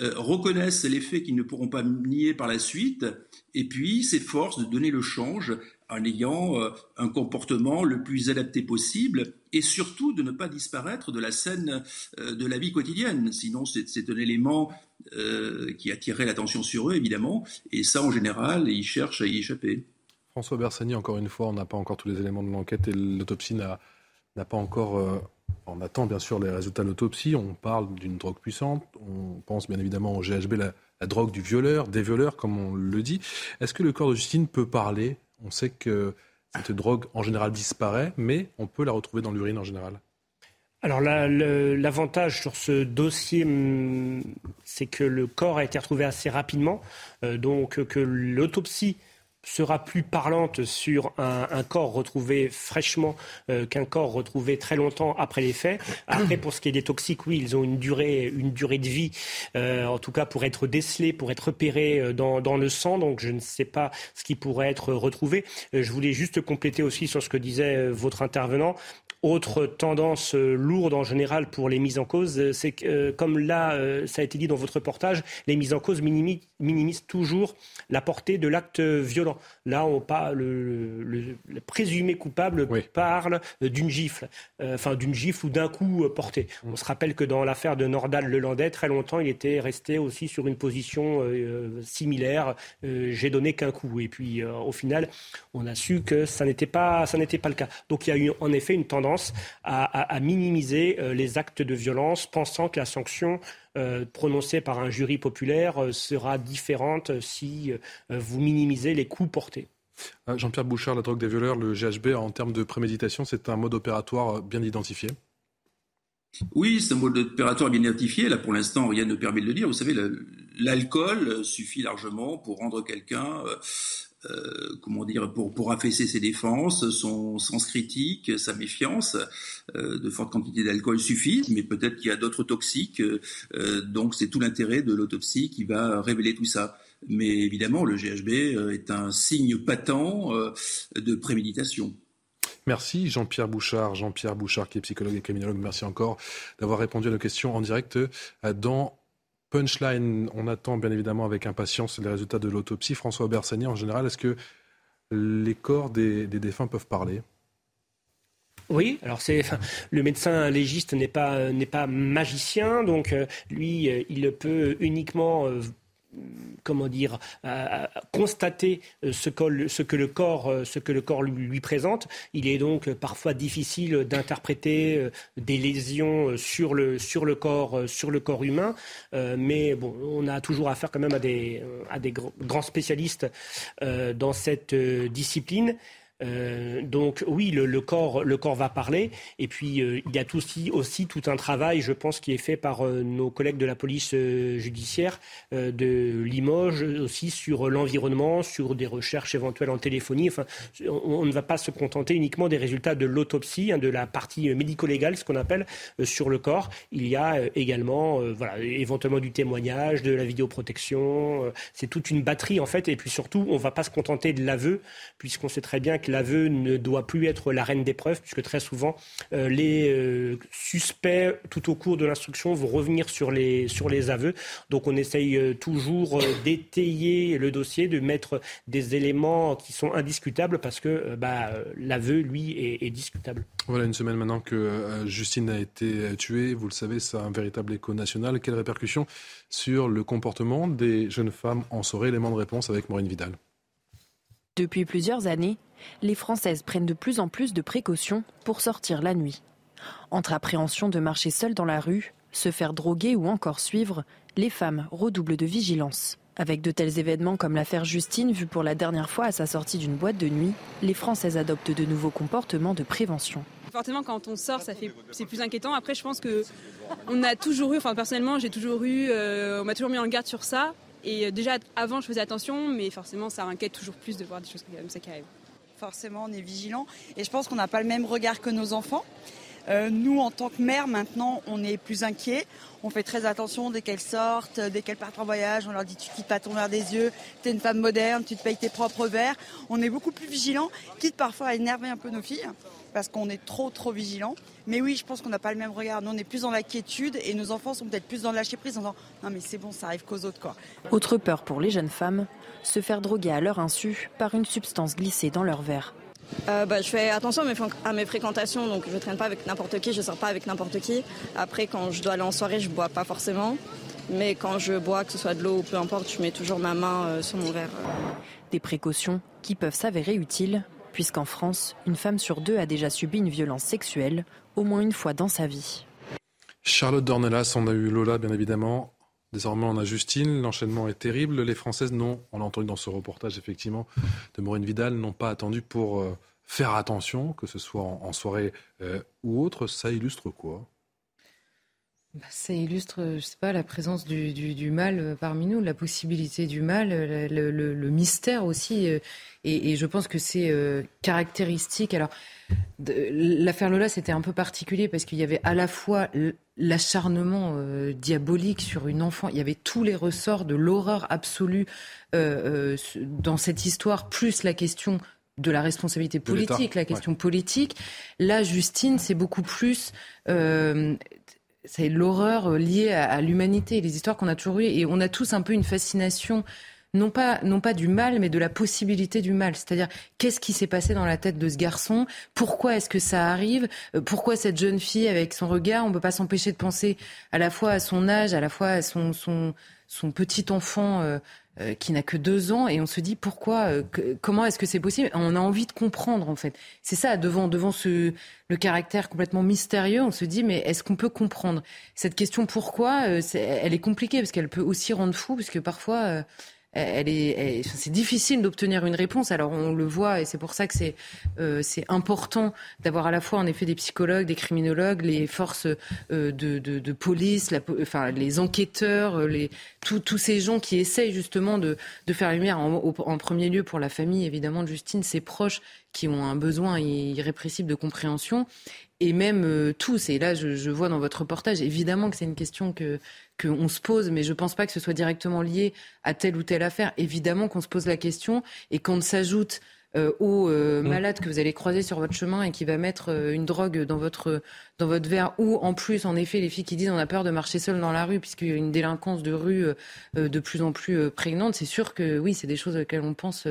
euh, reconnaissent les faits qu'ils ne pourront pas nier par la suite, et puis s'efforcent de donner le change en ayant euh, un comportement le plus adapté possible et surtout de ne pas disparaître de la scène euh, de la vie quotidienne. Sinon, c'est un élément qui attirerait l'attention sur eux, évidemment, et ça, en général, ils cherchent à y échapper. François Bersani, encore une fois, on n'a pas encore tous les éléments de l'enquête et l'autopsie n'a pas encore... on attend bien sûr les résultats de l'autopsie, on parle d'une drogue puissante, on pense bien évidemment au GHB, la, la drogue du violeur, des violeurs, comme on le dit. Est-ce que le corps de Justine peut parler? On sait que cette drogue en général disparaît, mais on peut la retrouver dans l'urine en général. Alors l'avantage sur ce dossier, hum, c'est que le corps a été retrouvé assez rapidement, euh, donc que l'autopsie sera plus parlante sur un, corps retrouvé fraîchement euh, qu'un corps retrouvé très longtemps après les faits. Après, pour ce qui est des toxiques, oui, ils ont une durée, une durée de vie, euh, en tout cas pour être décelés, pour être repérés euh, dans, dans, le sang. Donc, je ne sais pas ce qui pourrait être retrouvé. je voulais juste compléter aussi sur ce que disait votre intervenant. Autre tendance lourde en général pour les mises en cause, c'est que, comme là, ça a été dit dans votre reportage, les mises en cause minimisent toujours la portée de l'acte violent. Là, on parle, le, présumé coupable parle d'une gifle, euh, enfin d'une gifle ou d'un coup euh, porté. Mm. On se rappelle que dans l'affaire de Nordal Lelandais, très longtemps, il était resté aussi sur une position euh, similaire. J'ai donné qu'un coup. Et puis, au final, on a su que ça n'était pas, ça n'était pas le cas. Donc, il y a eu en effet une tendance à minimiser les actes de violence, pensant que la sanction euh, prononcée par un jury populaire euh, sera différente si euh, vous minimisez les coûts portés. Jean-Pierre Bouchard, la drogue des violeurs, le GHB, en termes de préméditation, c'est un mode opératoire bien identifié oui, c'est un mode opératoire bien identifié. Là, pour l'instant, rien ne permet de le dire. Vous savez, l'alcool suffit largement pour rendre quelqu'un euh, comment dire, pour, affaisser ses défenses, son sens critique, sa méfiance. Euh, de fortes quantités d'alcool suffisent, mais peut-être qu'il y a d'autres toxiques. Euh, donc c'est tout l'intérêt de l'autopsie qui va révéler tout ça. Mais évidemment, le GHB est un signe patent de préméditation. Merci Jean-Pierre Bouchard. Jean-Pierre Bouchard qui est psychologue et criminologue. Merci encore d'avoir répondu à nos questions en direct dans Punchline, on attend bien évidemment avec impatience les résultats de l'autopsie. François Bersani, en général, est-ce que les corps des, défunts peuvent parler? Oui, alors c'est le médecin légiste n'est pas n'est pas magicien, donc euh, lui euh, il peut uniquement euh, comment dire, constater euh, ce que, le corps, euh, lui, présente. Il est donc parfois difficile d'interpréter euh, des lésions sur le, sur le, corps, sur le corps humain, mais bon, on a toujours affaire quand même à des, à des grands spécialistes dans cette discipline. Euh, donc oui, le, corps, le corps va parler. Et puis euh, il y a aussi, tout un travail, je pense, qui est fait par euh, nos collègues de la police judiciaire de Limoges aussi sur l'environnement, sur des recherches éventuelles en téléphonie. Enfin, on, ne va pas se contenter uniquement des résultats de l'autopsie, hein, de la partie médico-légale, ce qu'on appelle sur le corps. Il y a également, voilà, éventuellement du témoignage, de la vidéoprotection. C'est toute une batterie en fait. Et puis surtout, on ne va pas se contenter de l'aveu, puisqu'on sait très bien que l'aveu ne doit plus être la reine des preuves, puisque très souvent, euh, les euh, suspects, tout au cours de l'instruction, vont revenir sur les, sur les aveux. Donc on essaye euh, toujours d'étayer le dossier, de mettre des éléments qui sont indiscutables, parce que bah, l'aveu, lui, est, discutable. Voilà une semaine maintenant que Justine a été tuée. Vous le savez, a un véritable écho national. Quelles répercussions sur le comportement des jeunes femmes en saurait élément de réponse avec Maureen Vidal. Depuis plusieurs années, les Françaises prennent de plus en plus de précautions pour sortir la nuit. Entre appréhension de marcher seule dans la rue, se faire droguer ou encore suivre, les femmes redoublent de vigilance. Avec de tels événements comme l'affaire Justine vue pour la dernière fois à sa sortie d'une boîte de nuit, les Françaises adoptent de nouveaux comportements de prévention. Forcément, quand on sort, ça fait, c'est plus inquiétant. Après, je pense que on a toujours eu, enfin personnellement, j'ai toujours eu, euh, on m'a toujours mis en garde sur ça. Et euh, déjà avant, je faisais attention, mais forcément, ça inquiète toujours plus de voir des choses comme ça qui arrivent forcément on est vigilant. Et je pense qu'on n'a pas le même regard que nos enfants. Euh, nous, en tant que mère, maintenant, on est plus inquiets. On fait très attention dès qu'elles sortent, dès qu'elles partent en voyage. On leur dit tu quittes pas ton verre des yeux, tu es une femme moderne, tu te payes tes propres verres. On est beaucoup plus vigilants, quitte parfois à énerver un peu nos filles, parce qu'on est trop, trop vigilants. Mais oui, je pense qu'on n'a pas le même regard. Nous, on est plus dans l'inquiétude et nos enfants sont peut-être plus dans le lâcher prise en disant non, mais c'est bon, ça arrive qu'aux autres. Quoi. Autre peur pour les jeunes femmes, se faire droguer à leur insu par une substance glissée dans leur verre. Euh, bah, je fais attention à mes, fréquentations, donc je ne traîne pas avec n'importe qui, je ne sors pas avec n'importe qui. Après, quand je dois aller en soirée, je ne bois pas forcément. Mais quand je bois, que ce soit de l'eau ou peu importe, je mets toujours ma main euh, sur mon verre. Des précautions qui peuvent s'avérer utiles, puisqu'en France, une femme sur deux a déjà subi une violence sexuelle, au moins une fois dans sa vie. Charlotte Dornelas, on a eu Lola, bien évidemment. Désormais, on a Justine. L'enchaînement est terrible. Les Françaises, non, on l'a entendu dans ce reportage, effectivement, de Maureen Vidal, n'ont pas attendu pour euh, faire attention, que ce soit en, soirée euh, ou autre. Ça illustre quoi? Ça illustre, je sais pas, la présence du, mal euh, parmi nous, la possibilité du mal, le, mystère aussi. Et, je pense que c'est caractéristique. Alors, l'affaire Lola, c'était un peu particulier parce qu'il y avait à la fois l'acharnement euh, diabolique sur une enfant. Il y avait tous les ressorts de l'horreur absolue euh, euh, dans cette histoire, plus la question de la responsabilité politique, la question politique. Là, Justine, c'est beaucoup plus c'est l'horreur liée à, à l'humanité, les histoires qu'on a toujours eues. Et on a tous un peu une fascination non pas, non pas du mal, mais de la possibilité du mal. C'est-à-dire, qu'est-ce qui s'est passé dans la tête de ce garçon? Pourquoi est-ce que ça arrive? Euh, Pourquoi cette jeune fille, avec son regard, on ne peut pas s'empêcher de penser à la fois à son âge, à la fois à son, son, son petit enfant euh, euh, qui n'a que deux ans et on se dit pourquoi, comment est-ce que c'est possible? On a envie de comprendre en fait. C'est ça devant devant ce le caractère complètement mystérieux, on se dit mais est-ce qu'on peut comprendre? Cette question pourquoi Elle est compliquée parce qu'elle peut aussi rendre fou parce que parfois elle est, c'est difficile d'obtenir une réponse. Alors on le voit et c'est pour ça que c'est euh, c'est important d'avoir à la fois en effet des psychologues, des criminologues, les forces euh, de, de, de, police, la, enfin les enquêteurs, les tous ces gens qui essayent justement de, de faire lumière en, en, premier lieu pour la famille évidemment de Justine, ses proches qui ont un besoin irrépressible de compréhension et même euh, tous. Et là, je, je, vois dans votre reportage, évidemment que c'est une question que qu'on se pose, mais je ne pense pas que ce soit directement lié à telle ou telle affaire. Évidemment qu'on se pose la question et qu'on s'ajoute euh, au euh, mm. malade que vous allez croiser sur votre chemin et qui va mettre euh, une drogue dans votre dans votre verre ou en plus en effet les filles qui disent on a peur de marcher seul dans la rue puisqu'il y a une délinquance de rue de plus en plus prégnante c'est sûr que oui c'est des choses auxquelles on pense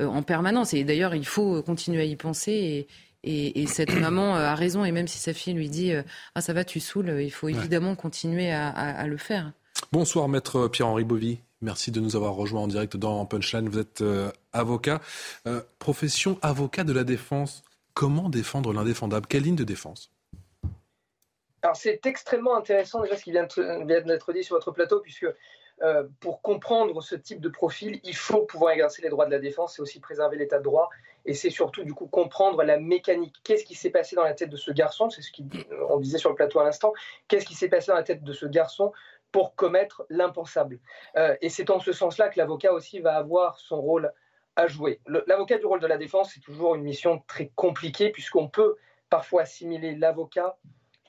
en permanence et d'ailleurs il faut continuer à y penser et, et, cette <clears throat> maman a raison, et même si sa fille lui dit Ah, ça va, tu saoules, il faut évidemment continuer à, le faire. Bonsoir, maître Pierre-Henri Bovy. Merci de nous avoir rejoints en direct dans Punchline. Vous êtes euh, avocat. Euh, profession avocat de la défense. Comment défendre l'indéfendable? Quelle ligne de défense? Alors, c'est extrêmement intéressant déjà ce qui vient d'être dit sur votre plateau, puisque euh, pour comprendre ce type de profil, il faut pouvoir exercer les droits de la défense, c'est aussi préserver l'état de droit, et c'est surtout du coup comprendre la mécanique. Qu'est-ce qui s'est passé dans la tête de ce garçon C'est ce qu'on disait sur le plateau à l'instant. Qu'est-ce qui s'est passé dans la tête de ce garçon pour commettre l'impensable? Euh, Et c'est en ce sens-là que l'avocat aussi va avoir son rôle à jouer. L'avocat du rôle de la défense, c'est toujours une mission très compliquée puisqu'on peut parfois assimiler l'avocat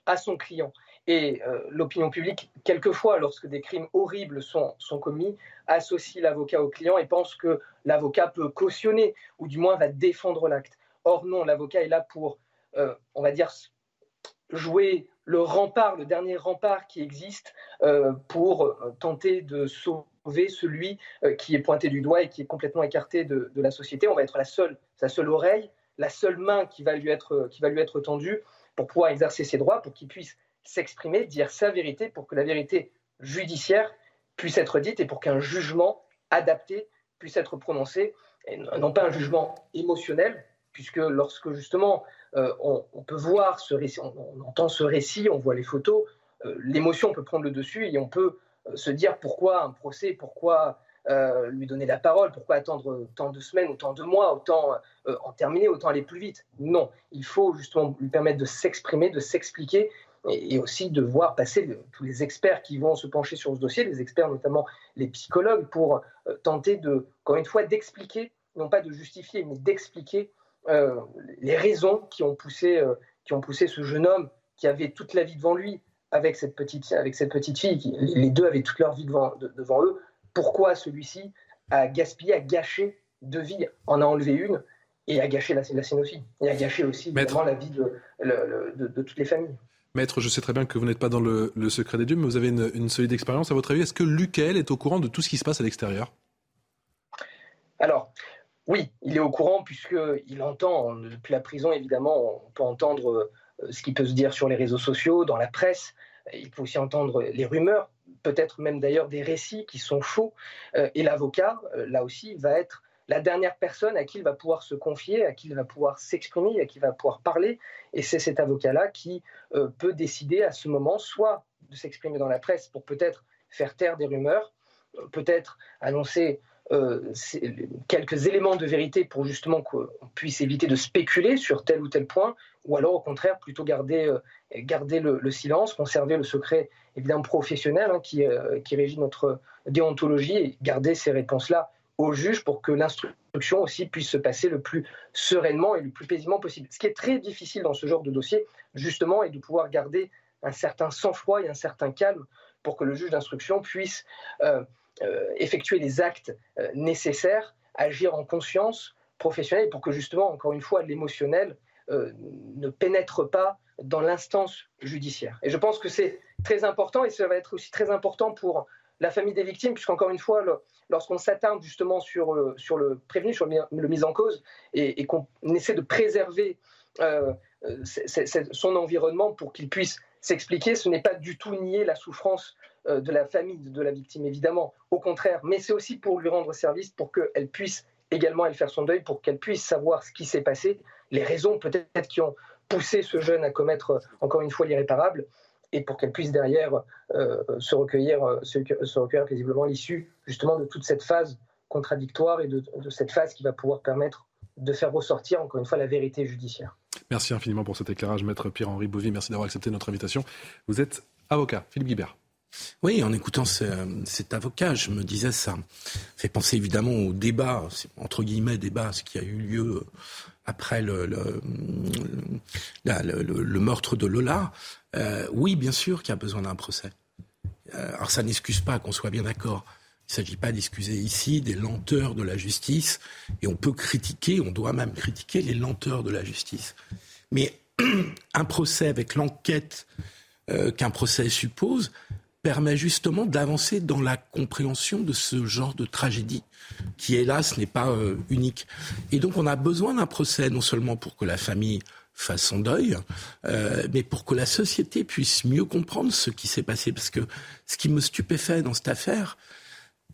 à son client. Et euh, l'opinion publique, quelquefois, lorsque des crimes horribles sont, commis, associe l'avocat au client et pense que l'avocat peut cautionner, ou du moins va défendre l'acte. Or non, l'avocat est là pour, euh, on va dire, jouer le rempart, le dernier rempart qui existe euh, pour tenter de sauver celui qui est pointé du doigt et qui est complètement écarté de, la société. On va être la seule, sa seule oreille, la seule main qui va lui être tendue pour pouvoir exercer ses droits, pour qu'il puisse s'exprimer, dire sa vérité pour que la vérité judiciaire puisse être dite et pour qu'un jugement adapté puisse être prononcé, non pas un jugement émotionnel, puisque lorsque justement euh, on, peut voir ce récit, on, entend ce récit, on voit les photos, euh, l'émotion peut prendre le dessus et on peut euh, se dire pourquoi un procès, pourquoi lui donner la parole, pourquoi attendre tant de semaines, autant de mois, autant en terminer, autant aller plus vite. Non, il faut justement lui permettre de s'exprimer, de s'expliquer et, aussi de voir passer tous les experts qui vont se pencher sur ce dossier, les experts notamment les psychologues, pour euh, tenter de, encore une fois, d'expliquer, non pas de justifier, mais d'expliquer euh, les raisons qui ont, poussé, euh, qui ont poussé ce jeune homme qui avait toute la vie devant lui avec cette petite, avec cette petite fille, qui, les deux avaient toute leur vie devant, devant eux, pourquoi celui-ci a gaspillé, a gâché deux vies, en a enlevé une et a gâché la, la aussi, et a gâché aussi la vie de, de toutes les familles. Maître, je sais très bien que vous n'êtes pas dans le, secret des dieux, mais vous avez une, solide expérience. À votre avis, est-ce que Lucael est au courant de tout ce qui se passe à l'extérieur? Alors, oui, il est au courant puisqu'il entend, depuis la prison, évidemment, on peut entendre euh, ce qui peut se dire sur les réseaux sociaux, dans la presse. Il peut aussi entendre les rumeurs, peut-être même d'ailleurs des récits qui sont faux. Euh, et l'avocat, euh, là aussi, va être la dernière personne à qui il va pouvoir se confier, à qui il va pouvoir s'exprimer, à qui il va pouvoir parler. Et c'est cet avocat-là qui euh, peut décider à ce moment soit de s'exprimer dans la presse pour peut-être faire taire des rumeurs, euh, peut-être annoncer euh, quelques éléments de vérité pour justement qu'on puisse éviter de spéculer sur tel ou tel point, ou alors au contraire plutôt garder, le, silence, conserver le secret évidemment professionnel hein, qui, qui régit notre déontologie et garder ces réponses-là au juge pour que l'instruction aussi puisse se passer le plus sereinement et le plus paisiblement possible. Ce qui est très difficile dans ce genre de dossier, justement, est de pouvoir garder un certain sang-froid et un certain calme pour que le juge d'instruction puisse euh, euh, effectuer les actes euh, nécessaires, agir en conscience professionnelle, pour que justement, encore une fois, l'émotionnel ne pénètre pas dans l'instance judiciaire. Et je pense que c'est très important, et ça va être aussi très important pour la famille des victimes, puisqu'encore une fois, lorsqu'on s'attarde justement sur, euh, sur le prévenu, sur le, mise en cause, et, qu'on essaie de préserver euh, euh, son environnement pour qu'il puisse s'expliquer, ce n'est pas du tout nier la souffrance de la famille de la victime, évidemment. Au contraire, mais c'est aussi pour lui rendre service, pour qu'elle puisse également faire son deuil, pour qu'elle puisse savoir ce qui s'est passé, les raisons peut-être qui ont poussé ce jeune à commettre encore une fois l'irréparable et pour qu'elle puisse derrière euh, se, recueillir, euh, se, recueillir paisiblement l'issue justement de toute cette phase contradictoire et de, cette phase qui va pouvoir permettre de faire ressortir encore une fois la vérité judiciaire. Merci infiniment pour cet éclairage, maître Pierre-Henri Bovy. Merci d'avoir accepté notre invitation. Vous êtes avocat, Philippe Guibert. Oui, en écoutant cet avocat, je me disais ça fait penser évidemment au débat, entre guillemets débat, ce qui a eu lieu après le, le, le, meurtre de Lola, euh, oui, bien sûr qu'il y a besoin d'un procès. Euh, alors ça n'excuse pas qu'on soit bien d'accord. Il ne s'agit pas d'excuser ici des lenteurs de la justice, et on peut critiquer, on doit même critiquer les lenteurs de la justice. Mais <clears throat> un procès avec l'enquête euh, qu'un procès suppose permet justement d'avancer dans la compréhension de ce genre de tragédie qui, hélas, n'est pas euh, unique. Et donc, on a besoin d'un procès, non seulement pour que la famille fasse son deuil, euh, mais pour que la société puisse mieux comprendre ce qui s'est passé. Parce que ce qui me stupéfait dans cette affaire,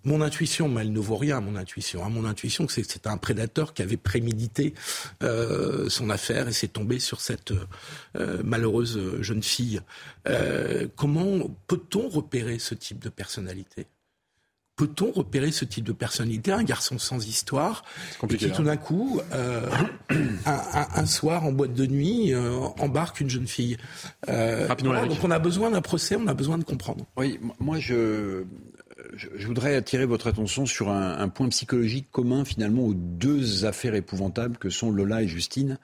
mon intuition, mais elle ne vaut rien, mon intuition. Hein. Mon intuition, c'est que c'est un prédateur qui avait prémédité euh, son affaire et s'est tombé sur cette malheureuse jeune fille. comment peut-on repérer ce type de personnalité? Peut-on repérer ce type de personnalité, un garçon sans histoire, qui tout hein. d'un coup, euh, un, soir en boîte de nuit, euh, embarque une jeune fille Donc on a besoin d'un procès, on a besoin de comprendre. Oui, moi je, je, voudrais attirer votre attention sur un, point psychologique commun finalement aux deux affaires épouvantables que sont Lola et Justine.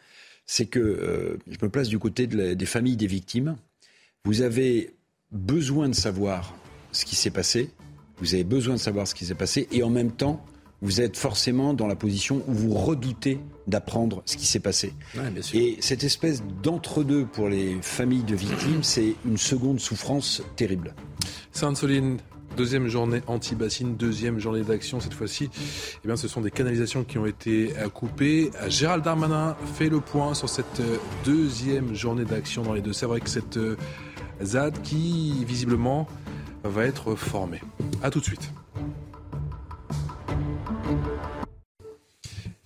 C'est que je me place du côté des familles des victimes. Vous avez besoin de savoir ce qui s'est passé, vous avez besoin de savoir ce qui s'est passé, et en même temps, vous êtes forcément dans la position où vous redoutez d'apprendre ce qui s'est passé. et cette espèce d'entre-deux pour les familles de victimes, c'est une seconde souffrance terrible. Sainte-Soline, deuxième journée anti-bassine, deuxième journée d'action cette fois-ci. Eh bien, ce sont des canalisations qui ont été coupées. Gérald Darmanin fait le point sur cette deuxième journée d'action dans les deux. C'est vrai que cette euh, ZAD qui, visiblement, va être formé. A tout de suite.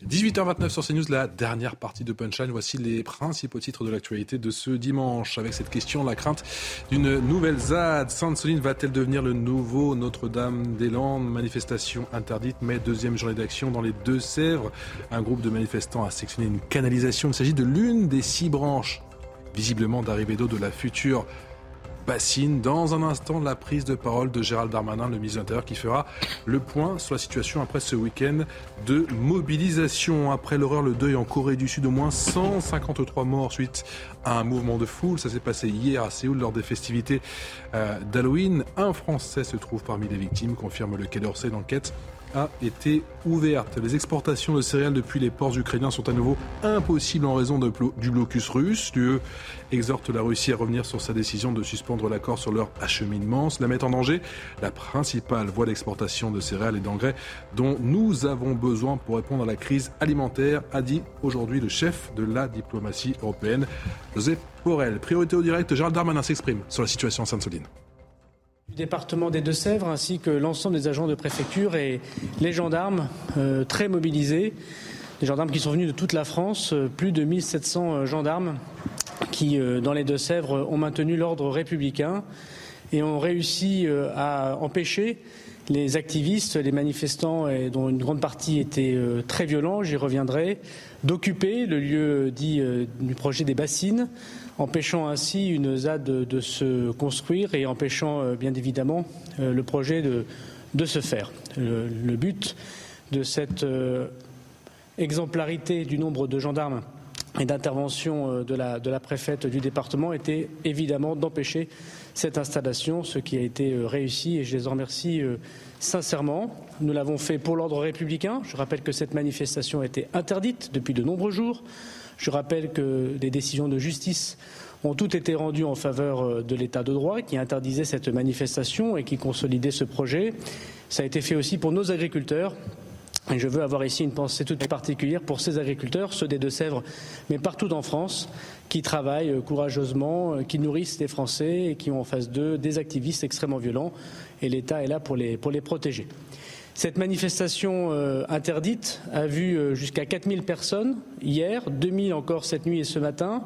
18h29 sur CNews, la dernière partie de Punchline. Voici les principaux titres de l'actualité de ce dimanche. Avec cette question, la crainte d'une nouvelle ZAD. Sainte-Soline va-t-elle devenir le nouveau Notre-Dame-des-Landes Manifestation interdite, mais deuxième journée d'action dans les Deux-Sèvres. Un groupe de manifestants a sectionné une canalisation. Il s'agit de l'une des six branches, visiblement d'arrivée d'eau de la future bassine. Dans un instant, la prise de parole de Gérald Darmanin, le ministre de l'Intérieur, qui fera le point sur la situation après ce week-end de mobilisation. Après l'horreur, le deuil en Corée du Sud, au moins 153 morts suite à un mouvement de foule. Ça s'est passé hier à Séoul lors des festivités euh, d'Halloween. Un Français se trouve parmi les victimes, confirme le Quai d'Orsay d'enquête a été ouverte. Les exportations de céréales depuis les ports ukrainiens sont à nouveau impossibles en raison du blocus russe. L'UE exhorte la Russie à revenir sur sa décision de suspendre l'accord sur leur acheminement. Cela met en danger la principale voie d'exportation de céréales et d'engrais dont nous avons besoin pour répondre à la crise alimentaire, a dit aujourd'hui le chef de la diplomatie européenne, Joseph Borrell. Priorité au direct, Gérald Darmanin s'exprime sur la situation à Sainte-Soline du département des Deux-Sèvres ainsi que l'ensemble des agents de préfecture et les gendarmes euh, très mobilisés, des gendarmes qui sont venus de toute la France, euh, plus de 1700 euh, gendarmes qui, dans les Deux-Sèvres, ont maintenu l'ordre républicain et ont réussi à empêcher les activistes, les manifestants, dont une grande partie était très violents, j'y reviendrai, d'occuper le lieu dit du projet des bassines empêchant ainsi une ZAD de, se construire et empêchant euh, bien évidemment euh, le projet de, se faire. Le, but de cette euh, exemplarité du nombre de gendarmes et d'intervention de la, préfète du département était évidemment d'empêcher cette installation, ce qui a été réussi et je les remercie sincèrement. Nous l'avons fait pour l'ordre républicain. Je rappelle que cette manifestation a été interdite depuis de nombreux jours. Je rappelle que des décisions de justice ont toutes été rendues en faveur euh, de l'état de droit qui interdisait cette manifestation et qui consolidait ce projet. Ça a été fait aussi pour nos agriculteurs. Et je veux avoir ici une pensée toute particulière pour ces agriculteurs, ceux des Deux-Sèvres, mais partout en France, qui travaillent euh, courageusement, euh, qui nourrissent les Français et qui ont en face d'eux des activistes extrêmement violents. Et l'État est là pour les, pour les protéger. Cette manifestation euh, interdite a vu euh, jusqu'à 4000 personnes hier, 2000 encore cette nuit et ce matin,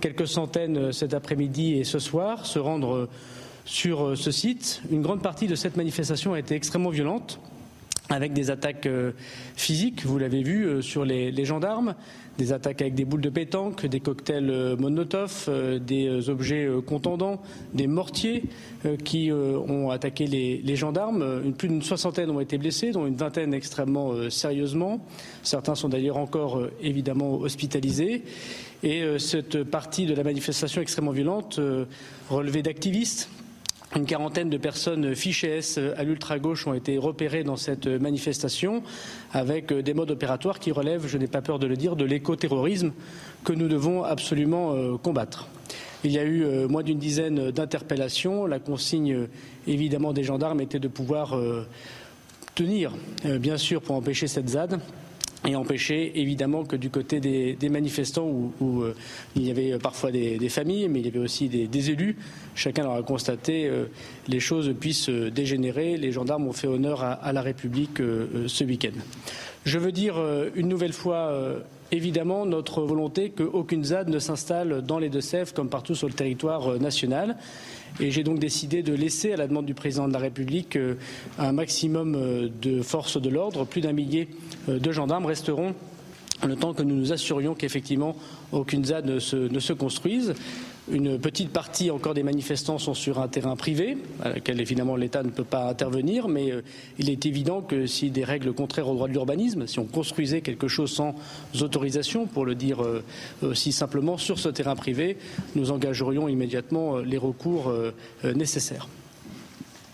quelques centaines euh, cet après-midi et ce soir se rendre sur ce site. Une grande partie de cette manifestation a été extrêmement violente avec des attaques physiques, vous l'avez vu, sur les, gendarmes, des attaques avec des boules de pétanque, des cocktails euh, Molotov, euh, des euh, objets contendants, des mortiers qui ont attaqué les, gendarmes. plus d'une soixantaine ont été blessés, dont une vingtaine extrêmement sérieusement. Certains sont d'ailleurs encore évidemment hospitalisés. Et cette partie de la manifestation extrêmement violente relevée d'activistes une quarantaine de personnes fichées S à l'ultra-gauche ont été repérées dans cette manifestation avec des modes opératoires qui relèvent, je n'ai pas peur de le dire, de l'écoterrorisme que nous devons absolument euh, combattre. Il y a eu euh, moins d'une dizaine d'interpellations. La consigne, évidemment, des gendarmes était de pouvoir euh, tenir, bien sûr, pour empêcher cette ZAD et empêcher évidemment que du côté des, manifestants où, euh, il y avait parfois des, familles, mais il y avait aussi des, élus, chacun leur a constaté, euh, les choses puissent dégénérer. Les gendarmes ont fait honneur à, la République euh, ce week-end. Je veux dire une nouvelle fois, évidemment, notre volonté qu'aucune ZAD ne s'installe dans les Deux-Sèvres comme partout sur le territoire national Et j'ai donc décidé de laisser, à la demande du président de la République, un maximum de forces de l'ordre. Plus d'un millier de gendarmes resteront le temps que nous nous assurions qu'effectivement aucune ZAD ne se, construise. Une petite partie encore des manifestants sont sur un terrain privé, à laquelle évidemment l'État ne peut pas intervenir, mais euh, il est évident que si des règles contraires au droit de l'urbanisme, si on construisait quelque chose sans autorisation, pour le dire euh, aussi simplement, sur ce terrain privé, nous engagerions immédiatement euh, les recours nécessaires.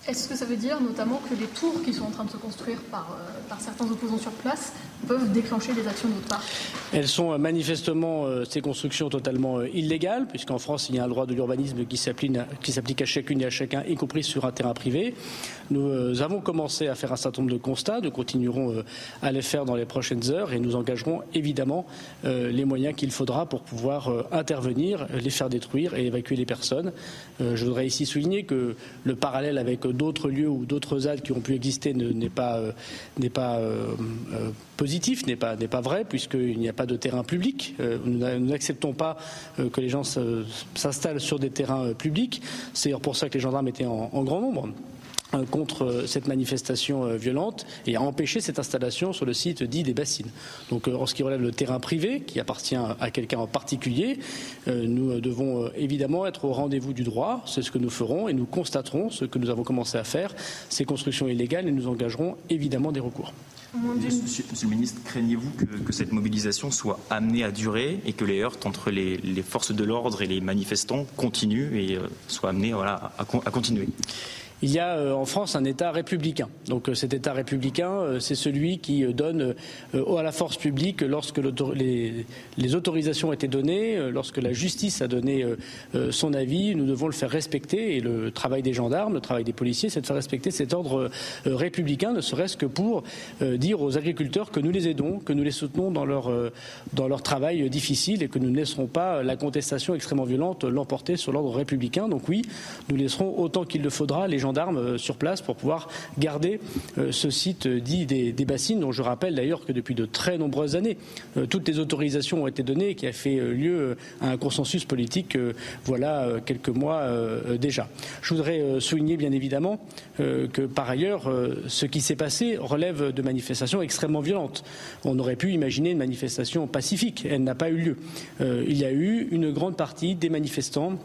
Est-ce que ça veut dire notamment que les tours qui sont en train de se construire par, par certains opposants sur place déclencher des actions part Elles sont euh, manifestement euh, ces constructions totalement illégales, puisqu'en France il y a un droit de l'urbanisme qui s'applique à chacune et à chacun, y compris sur un terrain privé. Nous avons commencé à faire un certain nombre de constats, nous continuerons à les faire dans les prochaines heures et nous engagerons évidemment les moyens qu'il faudra pour pouvoir intervenir, les faire détruire et évacuer les personnes. Je voudrais ici souligner que le parallèle avec d'autres lieux ou d'autres ZAD qui ont pu exister n'est euh, pas euh, euh, positif, n'est pas, pas vrai, puisqu'il n'y a pas de terrain public. nous n'acceptons pas que les gens s'installent sur des terrains publics. C'est pour ça que les gendarmes étaient en grand nombre. Euh, contre euh, cette manifestation euh, violente et à empêcher cette installation sur le site dit des bassines. Donc en ce qui relève le terrain privé, qui appartient à quelqu'un en particulier, nous devons évidemment être au rendez-vous du droit, c'est ce que nous ferons et nous constaterons ce que nous avons commencé à faire, ces constructions illégales et nous engagerons évidemment des recours. Monsieur, le ministre, craignez-vous que, cette mobilisation soit amenée à durer et que les heurts entre les, forces de l'ordre et les manifestants continuent et soient amenés voilà, à continuer? Il y a euh, en France un État républicain. Donc euh, cet État républicain, euh, c'est celui qui donne à la force publique lorsque les, autorisations ont été données, lorsque la justice a donné son avis, nous devons le faire respecter. Et le travail des gendarmes, le travail des policiers, c'est de faire respecter cet ordre républicain, ne serait-ce que pour dire aux agriculteurs que nous les aidons, que nous les soutenons dans leur, dans leur travail difficile et que nous ne laisserons pas la contestation extrêmement violente l'emporter sur l'ordre républicain. Donc oui, nous laisserons autant qu'il le faudra les gendarmes gendarmes euh, sur place pour pouvoir garder euh, ce site euh, dit des, bassines, dont je rappelle d'ailleurs que depuis de très nombreuses années, toutes les autorisations ont été données et qui a fait lieu à un consensus politique voilà quelques mois déjà. Je voudrais souligner bien évidemment que par ailleurs, ce qui s'est passé relève de manifestations extrêmement violentes. On aurait pu imaginer une manifestation pacifique. Elle n'a pas eu lieu. il y a eu une grande partie des manifestants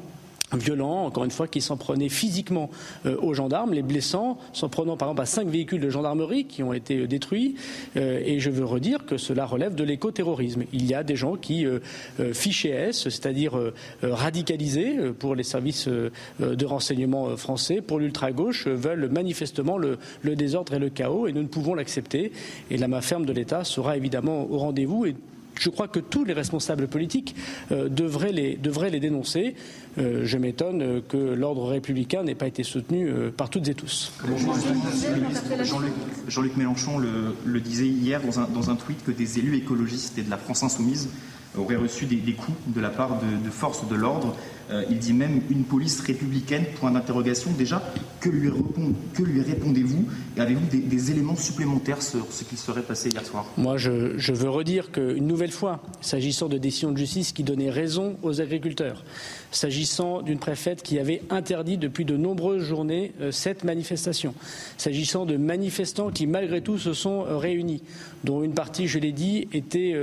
violents, encore une fois, qui s'en prenaient physiquement euh, aux gendarmes, les blessant, s'en prenant par exemple à cinq véhicules de gendarmerie qui ont été euh, détruits. Euh, et je veux redire que cela relève de l'écoterrorisme. Il y a des gens qui, fichés S, c'est-à-dire radicalisés pour les services de renseignement français, pour l'ultra-gauche, veulent manifestement le, désordre et le chaos, et nous ne pouvons l'accepter. Et la main ferme de l'État sera évidemment au rendez-vous. Je crois que tous les responsables politiques devraient, les, devraient les dénoncer. Euh, je m'étonne que l'ordre républicain n'ait pas été soutenu euh, par toutes et tous. Jean-Luc Mélenchon le, disait hier dans un, tweet que des élus écologistes et de la France insoumise aurait reçu des, coups de la part de, forces de l'ordre. Euh, il dit même une police républicaine, point d'interrogation. Déjà, que lui, répondez-vous? Avez-vous des, éléments supplémentaires sur ce qui serait passé hier soir? Moi, je, je veux redire qu'une nouvelle fois, s'agissant de décisions de justice qui donnaient raison aux agriculteurs, s'agissant d'une préfète qui avait interdit depuis de nombreuses journées euh, cette manifestation, s'agissant de manifestants qui, malgré tout, se sont euh, réunis, dont une partie, je l'ai dit, était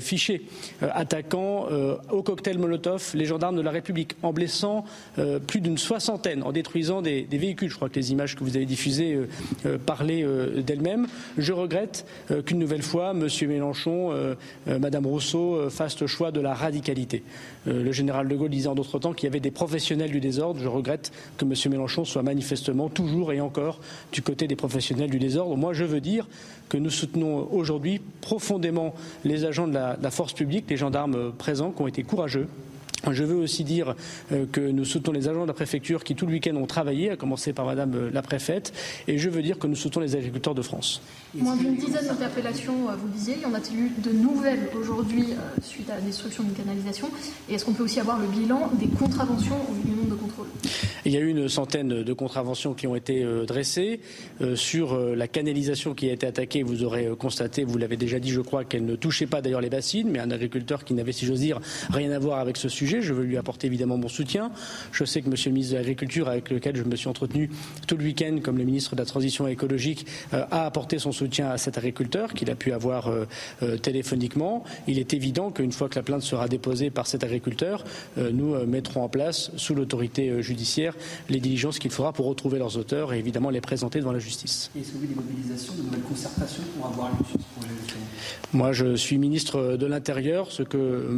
fichée attaquant euh, au cocktail Molotov les gendarmes de la République, en blessant euh, plus d'une soixantaine, en détruisant des, véhicules. Je crois que les images que vous avez diffusées euh, parlaient d'elles-mêmes. Je regrette qu'une nouvelle fois, M. Mélenchon, Mme Rousseau fassent le choix de la radicalité. le général de Gaulle disait en d'autres temps qu'il y avait des professionnels du désordre. Je regrette que M. Mélenchon soit manifestement toujours et encore du côté des professionnels du désordre. Moi, je veux dire que nous soutenons aujourd'hui profondément les agents de la, force publique, les gendarmes présents qui ont été courageux je veux aussi dire euh, que nous soutenons les agents de la préfecture qui tout le week-end ont travaillé, à commencer par Madame euh, la préfète, et je veux dire que nous soutenons les agriculteurs de France. Moins d'une dizaine d'interpellations, euh, vous disiez, y en a-t-il eu de nouvelles aujourd'hui suite à la destruction d'une canalisation? Et est-ce qu'on peut aussi avoir le bilan des contraventions au du nombre de contrôles? Il y a eu une centaine de contraventions qui ont été dressées. sur la canalisation qui a été attaquée, vous aurez constaté, vous l'avez déjà dit, je crois, qu'elle ne touchait pas d'ailleurs les bassines, mais un agriculteur qui n'avait, si j'ose dire, rien à voir avec ce sujet. Je veux lui apporter évidemment mon soutien. Je sais que Monsieur le ministre de l'Agriculture, avec lequel je me suis entretenu tout le week-end comme le ministre de la Transition écologique, a apporté son soutien à cet agriculteur qu'il a pu avoir téléphoniquement. Il est évident qu'une fois que la plainte sera déposée par cet agriculteur, nous mettrons en place, sous l'autorité judiciaire, les diligences qu'il faudra pour retrouver leurs auteurs et évidemment les présenter devant la justice. Et celui des mobilisations, de nouvelles concertations pour avoir lieu sur ce projet Moi, je suis ministre de l'Intérieur. Ce que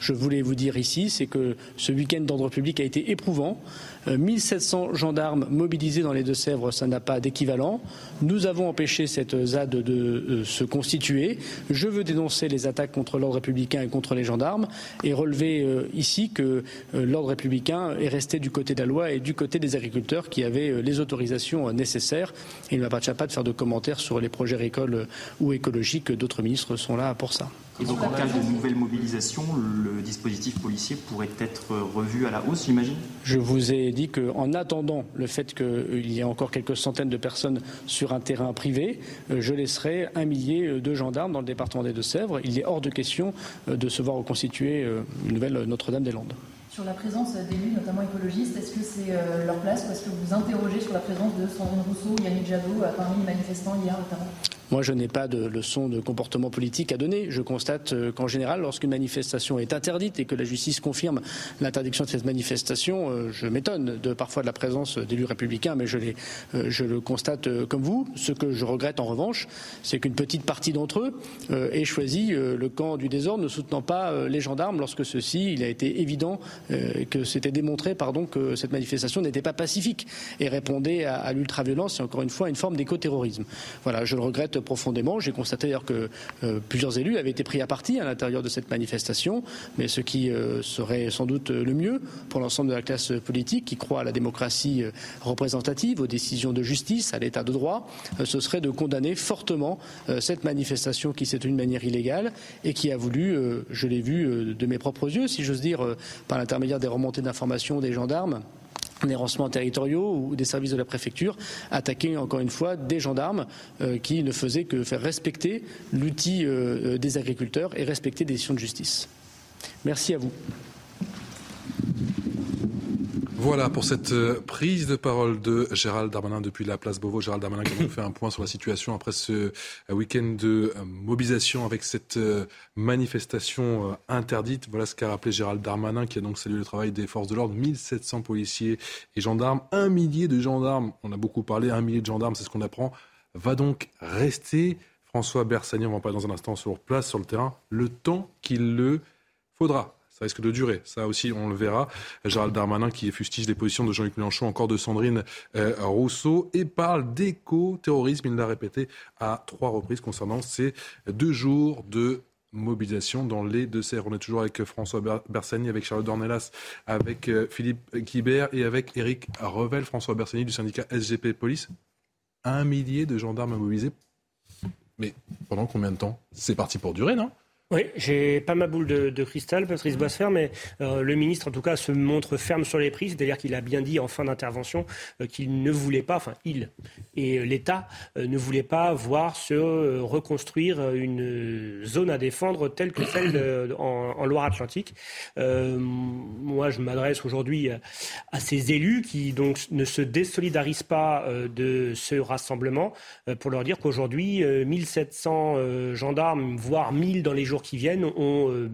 je voulais vous dire ici, c'est que ce week-end d'ordre public a été éprouvant. 1700 euh, gendarmes mobilisés dans les Deux-Sèvres, ça n'a pas d'équivalent. Nous avons empêché cette ZAD de euh, se constituer. Je veux dénoncer les attaques contre l'ordre républicain et contre les gendarmes et relever euh, ici que l'ordre républicain est resté du côté de la loi et du côté des agriculteurs qui avaient les autorisations nécessaires. il ne m'appartient pas de faire de commentaires sur les projets récoles ou écologiques. D'autres ministres sont là pour ça. Et donc en cas de nouvelle mobilisation, le dispositif policier pourrait être revu à la hausse, j'imagine? Je vous ai dit qu'en attendant le fait qu'il y ait encore quelques centaines de personnes sur un terrain privé, euh, je laisserai un millier de gendarmes dans le département des Deux-Sèvres. Il est hors de question euh, de se voir reconstituer euh, une nouvelle Notre-Dame-des-Landes. Sur la présence d'élus, notamment écologistes, est-ce que c'est leur place ou est-ce que vous interrogez sur la présence de Sandrine Rousseau, Yannick Jadot parmi les manifestants hier notamment? Moi, je n'ai pas de leçon de comportement politique à donner. Je constate euh, qu'en général, lorsqu'une manifestation est interdite et que la justice confirme l'interdiction de cette manifestation, euh, je m'étonne de parfois de la présence d'élus républicains, mais je, euh, le constate comme vous. Ce que je regrette en revanche, c'est qu'une petite partie d'entre eux ait choisi le camp du désordre, ne soutenant pas les gendarmes lorsque ceci, il a été évident que c'était démontré, pardon, que cette manifestation n'était pas pacifique et répondait à l'ultraviolence et encore une fois à une forme d'écoterrorisme. Voilà, je le regrette profondément. J'ai constaté d'ailleurs que euh, plusieurs élus avaient été pris à partie à l'intérieur de cette manifestation, mais ce qui euh, serait sans doute le mieux pour l'ensemble de la classe politique qui croit à la démocratie euh, représentative, aux décisions de justice, à l'état de droit, ce serait de condamner fortement cette manifestation qui s'est tenue de manière illégale et qui a voulu, je l'ai vu de mes propres yeux, si j'ose dire, par l'intermédiaire des remontées d'informations des gendarmes, des renseignements territoriaux ou des services de la préfecture, attaquer encore une fois des gendarmes euh, qui ne faisaient que faire respecter l'outil euh, des agriculteurs et respecter des décisions de justice. Merci à vous. Voilà pour cette euh, prise de parole de Gérald Darmanin depuis la place Beauvau. Gérald Darmanin qui nous fait un point sur la situation après ce euh, week-end de euh, mobilisation avec cette manifestation interdite. Voilà ce qu'a rappelé Gérald Darmanin qui a donc salué le travail des forces de l'ordre. 1700 policiers et gendarmes, un millier de gendarmes, on a beaucoup parlé, un millier de gendarmes, c'est ce qu'on apprend, va donc rester. François Bersani, on va en parler dans un instant sur place, sur le terrain, le temps qu'il le faudra risque de durer. Ça aussi, on le verra. Gérald Darmanin qui fustige les positions de Jean-Luc Mélenchon, encore de Sandrine euh, Rousseau, et parle d'éco-terrorisme. Il l'a répété à trois reprises concernant ces deux jours de mobilisation dans les deux serres. On est toujours avec François Bersani, avec Charlotte Dornelas, avec euh, Philippe Guibert et avec Eric Revel, François Bersani du syndicat SGP Police. Un millier de gendarmes mobilisés. Mais pendant combien de temps? C'est parti pour durer, non? Oui, j'ai pas ma boule de, cristal, Patrice Boisfer, mais euh, le ministre, en tout cas, se montre ferme sur les prix, c'est-à-dire qu'il a bien dit en fin d'intervention euh, qu'il ne voulait pas, enfin, il et l'État euh, ne voulaient pas voir se reconstruire une zone à défendre telle que celle en, Loire-Atlantique. moi, je m'adresse aujourd'hui à ces élus qui donc ne se désolidarisent pas de ce rassemblement pour leur dire qu'aujourd'hui, 1700 gendarmes, voire 1000 dans les jours qui viennent ont euh,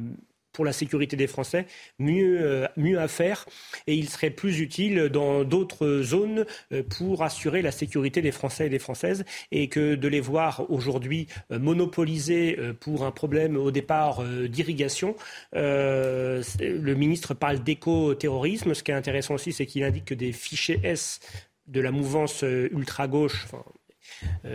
pour la sécurité des Français mieux, euh, mieux à faire et il serait plus utile dans d'autres zones euh, pour assurer la sécurité des Français et des Françaises et que de les voir aujourd'hui monopolisés pour un problème au départ d'irrigation. le ministre parle d'éco-terrorisme. Ce qui est intéressant aussi, c'est qu'il indique que des fichiers S de la mouvance ultra-gauche,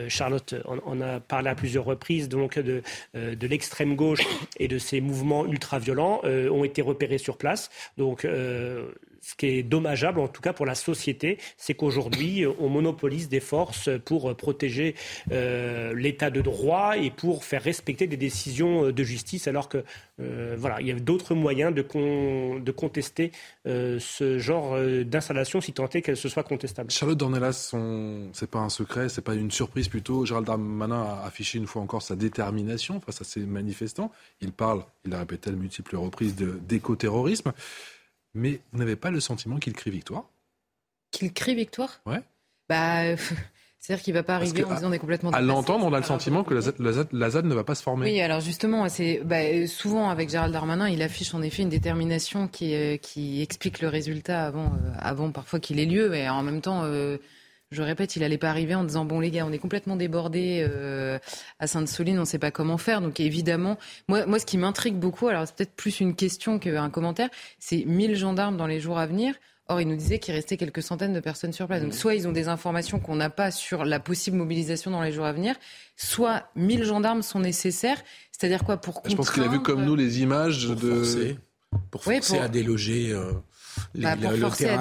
Charlotte en, a parlé à plusieurs reprises, donc de, euh, l'extrême gauche et de ces mouvements ultra-violents euh, ont été repérés sur place. Donc ce qui est dommageable, en tout cas pour la société, c'est qu'aujourd'hui, on monopolise des forces pour protéger euh, l'état de droit et pour faire respecter des décisions de justice, alors que euh, voilà, il y a d'autres moyens de, de contester euh, ce genre d'installation, si tant est qu'elle se soit contestable. Charlotte Dornelas, c'est pas un secret, c'est pas une surprise plutôt. Gérald Darmanin a affiché une fois encore sa détermination face à ces manifestants. Il parle, il l'a répété à de multiples reprises, d'éco-terrorisme. Mais vous n'avez pas le sentiment qu'il crie victoire? Qu'il crie victoire? Ouais. Bah, <laughs> c'est-à-dire qu'il ne va pas arriver en disant on est complètement. À l'entendre, on a le sentiment que la ZAD, ne va pas se former. Oui, alors justement, c'est bah, souvent avec Gérald Darmanin, il affiche en effet une détermination qui, euh, qui explique le résultat avant, euh, avant parfois qu'il ait lieu, et en même temps. Euh, je répète, il n'allait pas arriver en disant bon les gars, on est complètement débordés à Sainte-Soline, on ne sait pas comment faire. Donc évidemment, moi, moi ce qui m'intrigue beaucoup, alors c'est peut-être plus une question qu'un commentaire, c'est 1000 gendarmes dans les jours à venir. Or, il nous disait qu'il restait quelques centaines de personnes sur place. Donc, soit ils ont des informations qu'on n'a pas sur la possible mobilisation dans les jours à venir, soit 1000 gendarmes sont nécessaires. C'est-à-dire quoi pour Je pense qu'il a vu comme nous les images de... Forcer, pour forcer à déloger... Euh, les, bah,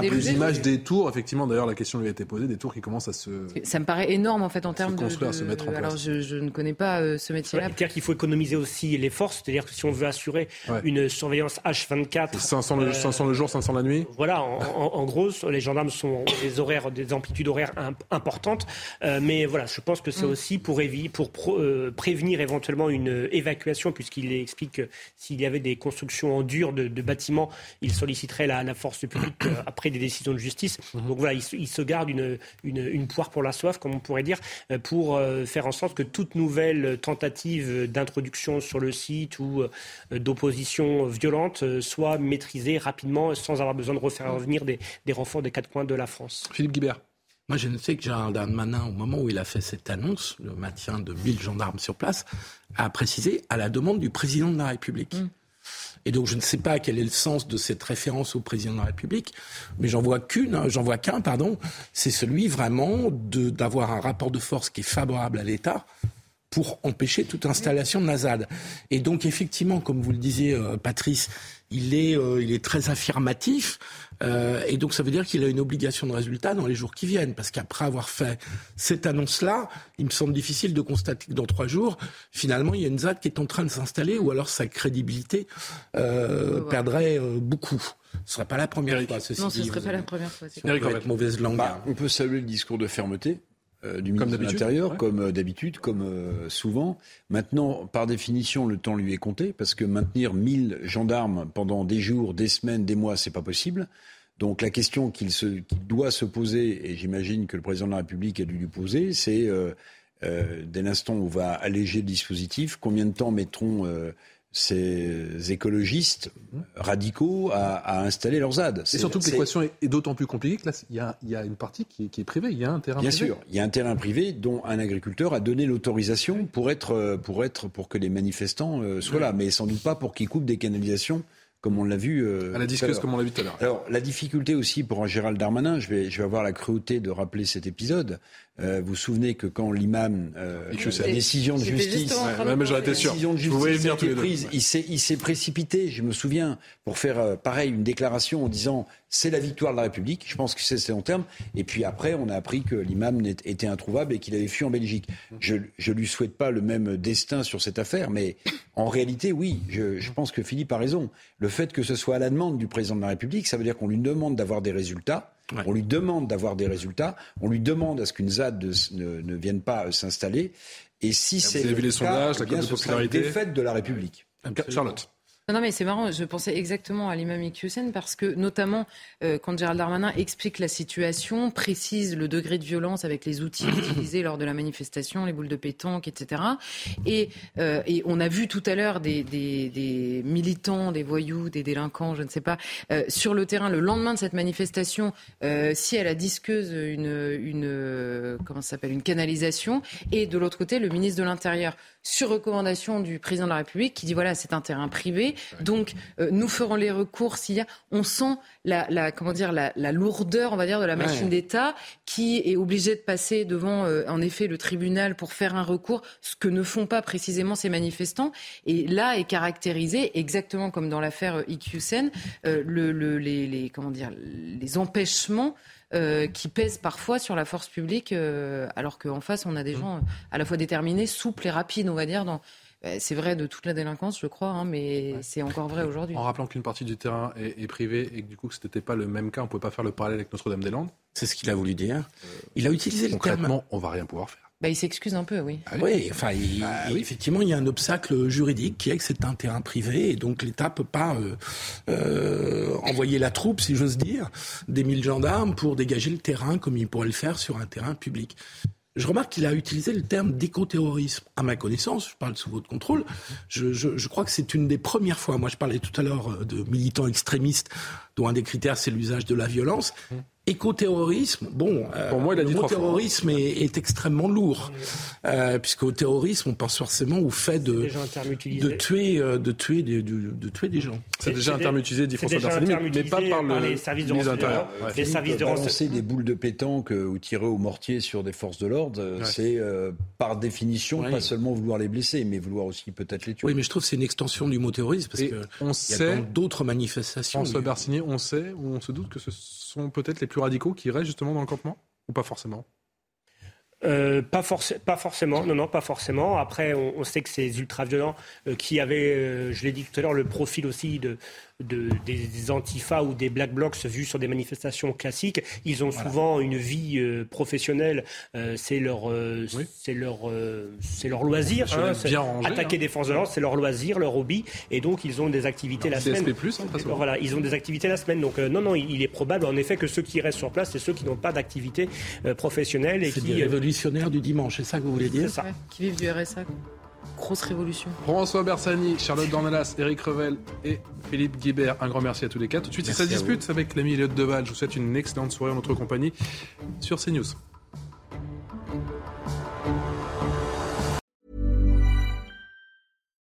les images des tours, effectivement, d'ailleurs, la question lui a été posée, des tours qui commencent à se. Ça me paraît énorme, en fait, en termes de. construire, se mettre en place. Alors, je, ne connais pas euh, ce métier-là. C'est-à-dire qu'il faut économiser aussi les forces, c'est-à-dire que si on veut assurer une surveillance H24. 500 le, 500 le jour, 500 la nuit? Voilà, en, gros, les gendarmes sont des horaires, des amplitudes horaires importantes. Euh, mais voilà, je pense que c'est mm. aussi pour, pour euh, prévenir éventuellement une évacuation, puisqu'il explique que s'il y avait des constructions en dur de, bâtiments, il solliciterait la, la force publique <coughs> après des décisions de justice. Mhm. Donc voilà, il, se garde une, une, poire pour la soif, comme on pourrait dire, euh, pour euh, faire en sorte que toute nouvelle tentative d'introduction sur le site ou euh, d'opposition violente soit maîtrisée rapidement sans avoir besoin de refaire revenir des, des renforts des quatre coins de la France. Philippe Guibert. Moi, je ne sais que Gérald Darmanin, au moment où il a fait cette annonce, le maintien de 1000 gendarmes sur place, a précisé à la demande du président de la République. Mm. Et donc je ne sais pas quel est le sens de cette référence au président de la République, mais j'en vois qu'une, hein, j'en vois qu'un, pardon. C'est celui vraiment d'avoir un rapport de force qui est favorable à l'État pour empêcher toute installation de Nazad. Et donc effectivement, comme vous le disiez, euh, Patrice, il est, euh, il est très affirmatif. Euh, et donc ça veut dire qu'il a une obligation de résultat dans les jours qui viennent. Parce qu'après avoir fait cette annonce-là, il me semble difficile de constater que dans trois jours, finalement, il y a une ZAD qui est en train de s'installer ou alors sa crédibilité euh, perdrait beaucoup. Ce ne serait pas la première fois. Non, ce ne serait pas la première fois. Être mauvaise langue. Bah, on peut saluer le discours de fermeté euh, du ministre de l'Intérieur, comme euh, d'habitude, comme euh, souvent. Maintenant, par définition, le temps lui est compté, parce que maintenir 1000 gendarmes pendant des jours, des semaines, des mois, c'est pas possible. Donc la question qu'il doit se poser, et j'imagine que le président de la République a dû lui poser, c'est dès l'instant où on va alléger le dispositif, combien de temps mettront ces écologistes radicaux à, installer leurs ZAD. Et surtout que l'équation est, d'autant plus compliquée que là, il y a, une partie qui est, privée, il y a un terrain Bien privé. sûr, il y a un terrain privé dont un agriculteur a donné l'autorisation pour être, pour être, pour que les manifestants euh, soient là, mais sans doute pas pour qu'ils coupent des canalisations comme on l'a vu. Euh, à la discussion, comme on l'a vu tout à l'heure. Alors, la difficulté aussi pour un Gérald Darmanin, je vais, je vais avoir la cruauté de rappeler cet épisode. Euh, vous vous souvenez que quand l'imam, euh, la décision de justice, ouais, décision de justice a été prise, il s'est, il s'est précipité, je me souviens, pour faire euh, pareil une déclaration en disant c'est la victoire de la République. Je pense que c'est long terme. Et puis après, on a appris que l'imam était introuvable et qu'il avait fui en Belgique. Je, je lui souhaite pas le même destin sur cette affaire, mais en réalité, oui, je, je pense que Philippe a raison. Le fait que ce soit à la demande du président de la République, ça veut dire qu'on lui demande d'avoir des résultats on lui demande d'avoir des résultats, on lui demande à ce qu'une ZAD ne, vienne pas s'installer. Et si c'est le les sondages, la ce sera une défaite de la République. Charlotte. Non, mais c'est marrant, je pensais exactement à l'imam Iqiyoussen parce que, notamment, euh, quand Gérald Darmanin explique la situation, précise le degré de violence avec les outils <coughs> utilisés lors de la manifestation, les boules de pétanque, etc. Et, euh, et on a vu tout à l'heure des, des, des, militants, des voyous, des délinquants, je ne sais pas, euh, sur le terrain le lendemain de cette manifestation, si elle a disqueuse une, une comment ça s'appelle, une canalisation, et de l'autre côté, le ministre de l'Intérieur sur recommandation du président de la République qui dit voilà, c'est un terrain privé. Donc, euh, nous ferons les recours s'il y a. On sent la, comment dire, la, lourdeur, on va dire, de la machine d'État qui est obligée de passer devant, euh, en effet, le tribunal pour faire un recours, ce que ne font pas précisément ces manifestants. Et là est caractérisé, exactement comme dans l'affaire IQSEN, le, les, les, comment dire, les empêchements euh, qui pèsent parfois sur la force publique, euh, alors qu'en face, on a des mmh. gens à la fois déterminés, souples et rapides, on va dire, dans, euh, c'est vrai de toute la délinquance, je crois, hein, mais c'est encore vrai aujourd'hui. En rappelant qu'une partie du terrain est, privée et que du coup, ce n'était pas le même cas, on ne pouvait pas faire le parallèle avec Notre-Dame-des-Landes. C'est ce qu'il a voulu dire. Il a utilisé le terme. Concrètement, on va rien pouvoir faire. Bah, il s'excuse un peu, oui. Ah oui, enfin, bah effectivement, il y a un obstacle juridique qui est que c'est un terrain privé et donc l'État peut pas euh, euh, envoyer la troupe, si j'ose dire, des mille gendarmes pour dégager le terrain comme il pourrait le faire sur un terrain public. Je remarque qu'il a utilisé le terme d'écoterrorisme. À ma connaissance, je parle sous votre contrôle, je, je, je crois que c'est une des premières fois. Moi, je parlais tout à l'heure euh, de militants extrémistes dont un des critères, c'est l'usage de la violence. Écoterrorisme, bon, euh, Pour moi, il a le mot terrorisme est, est, extrêmement lourd, euh, puisqu'au terrorisme, on pense forcément au fait de, de tuer, euh, de tuer, des, de, de, tuer des gens. C'est déjà un terme utilisé, dit François Darcini, mais pas par, le, les services de renseignement. Les services de renseignement. des boules de pétanque ou tirer au mortier sur des forces de l'ordre, c'est par définition pas seulement vouloir les blesser, mais vouloir aussi peut-être les tuer. Oui, mais je trouve que c'est une extension du mot terrorisme, parce qu'il y a d'autres manifestations. François Darcini, on sait ou on se doute que ce sont peut-être les plus radicaux qui restent justement dans le campement Ou pas forcément? Euh, pas, forcément, non, non, pas forcément. Après, on, sait que ces ultra-violents euh, qui avaient, euh, je l'ai dit tout à l'heure, le profil aussi de, de, des antifas ou des black blocs vus sur des manifestations classiques. Ils ont souvent une vie euh, professionnelle, euh, c'est leur, euh, c'est leur, c'est leur loisir. Hein, attaquer hein. des forces de l'ordre, c'est leur loisir, leur hobby, et donc ils ont des activités la semaine. Plus, hein, voilà, ils ont des activités la semaine. Donc non, non, il, est probable en effet que ceux qui restent sur place, c'est ceux qui n'ont pas d'activité professionnelle et qui. Des révolutionnaires du dimanche, c'est ça que vous voulez dire? ça. qui vivent du RSA grosse révolution. François Bersani, Charlotte Dornelas, Eric Revel et Philippe Guibert, un grand merci à tous les quatre. Tout de suite, ça dispute avec l'ami Elliot Deval. Je vous souhaite une excellente soirée en notre compagnie sur CNews.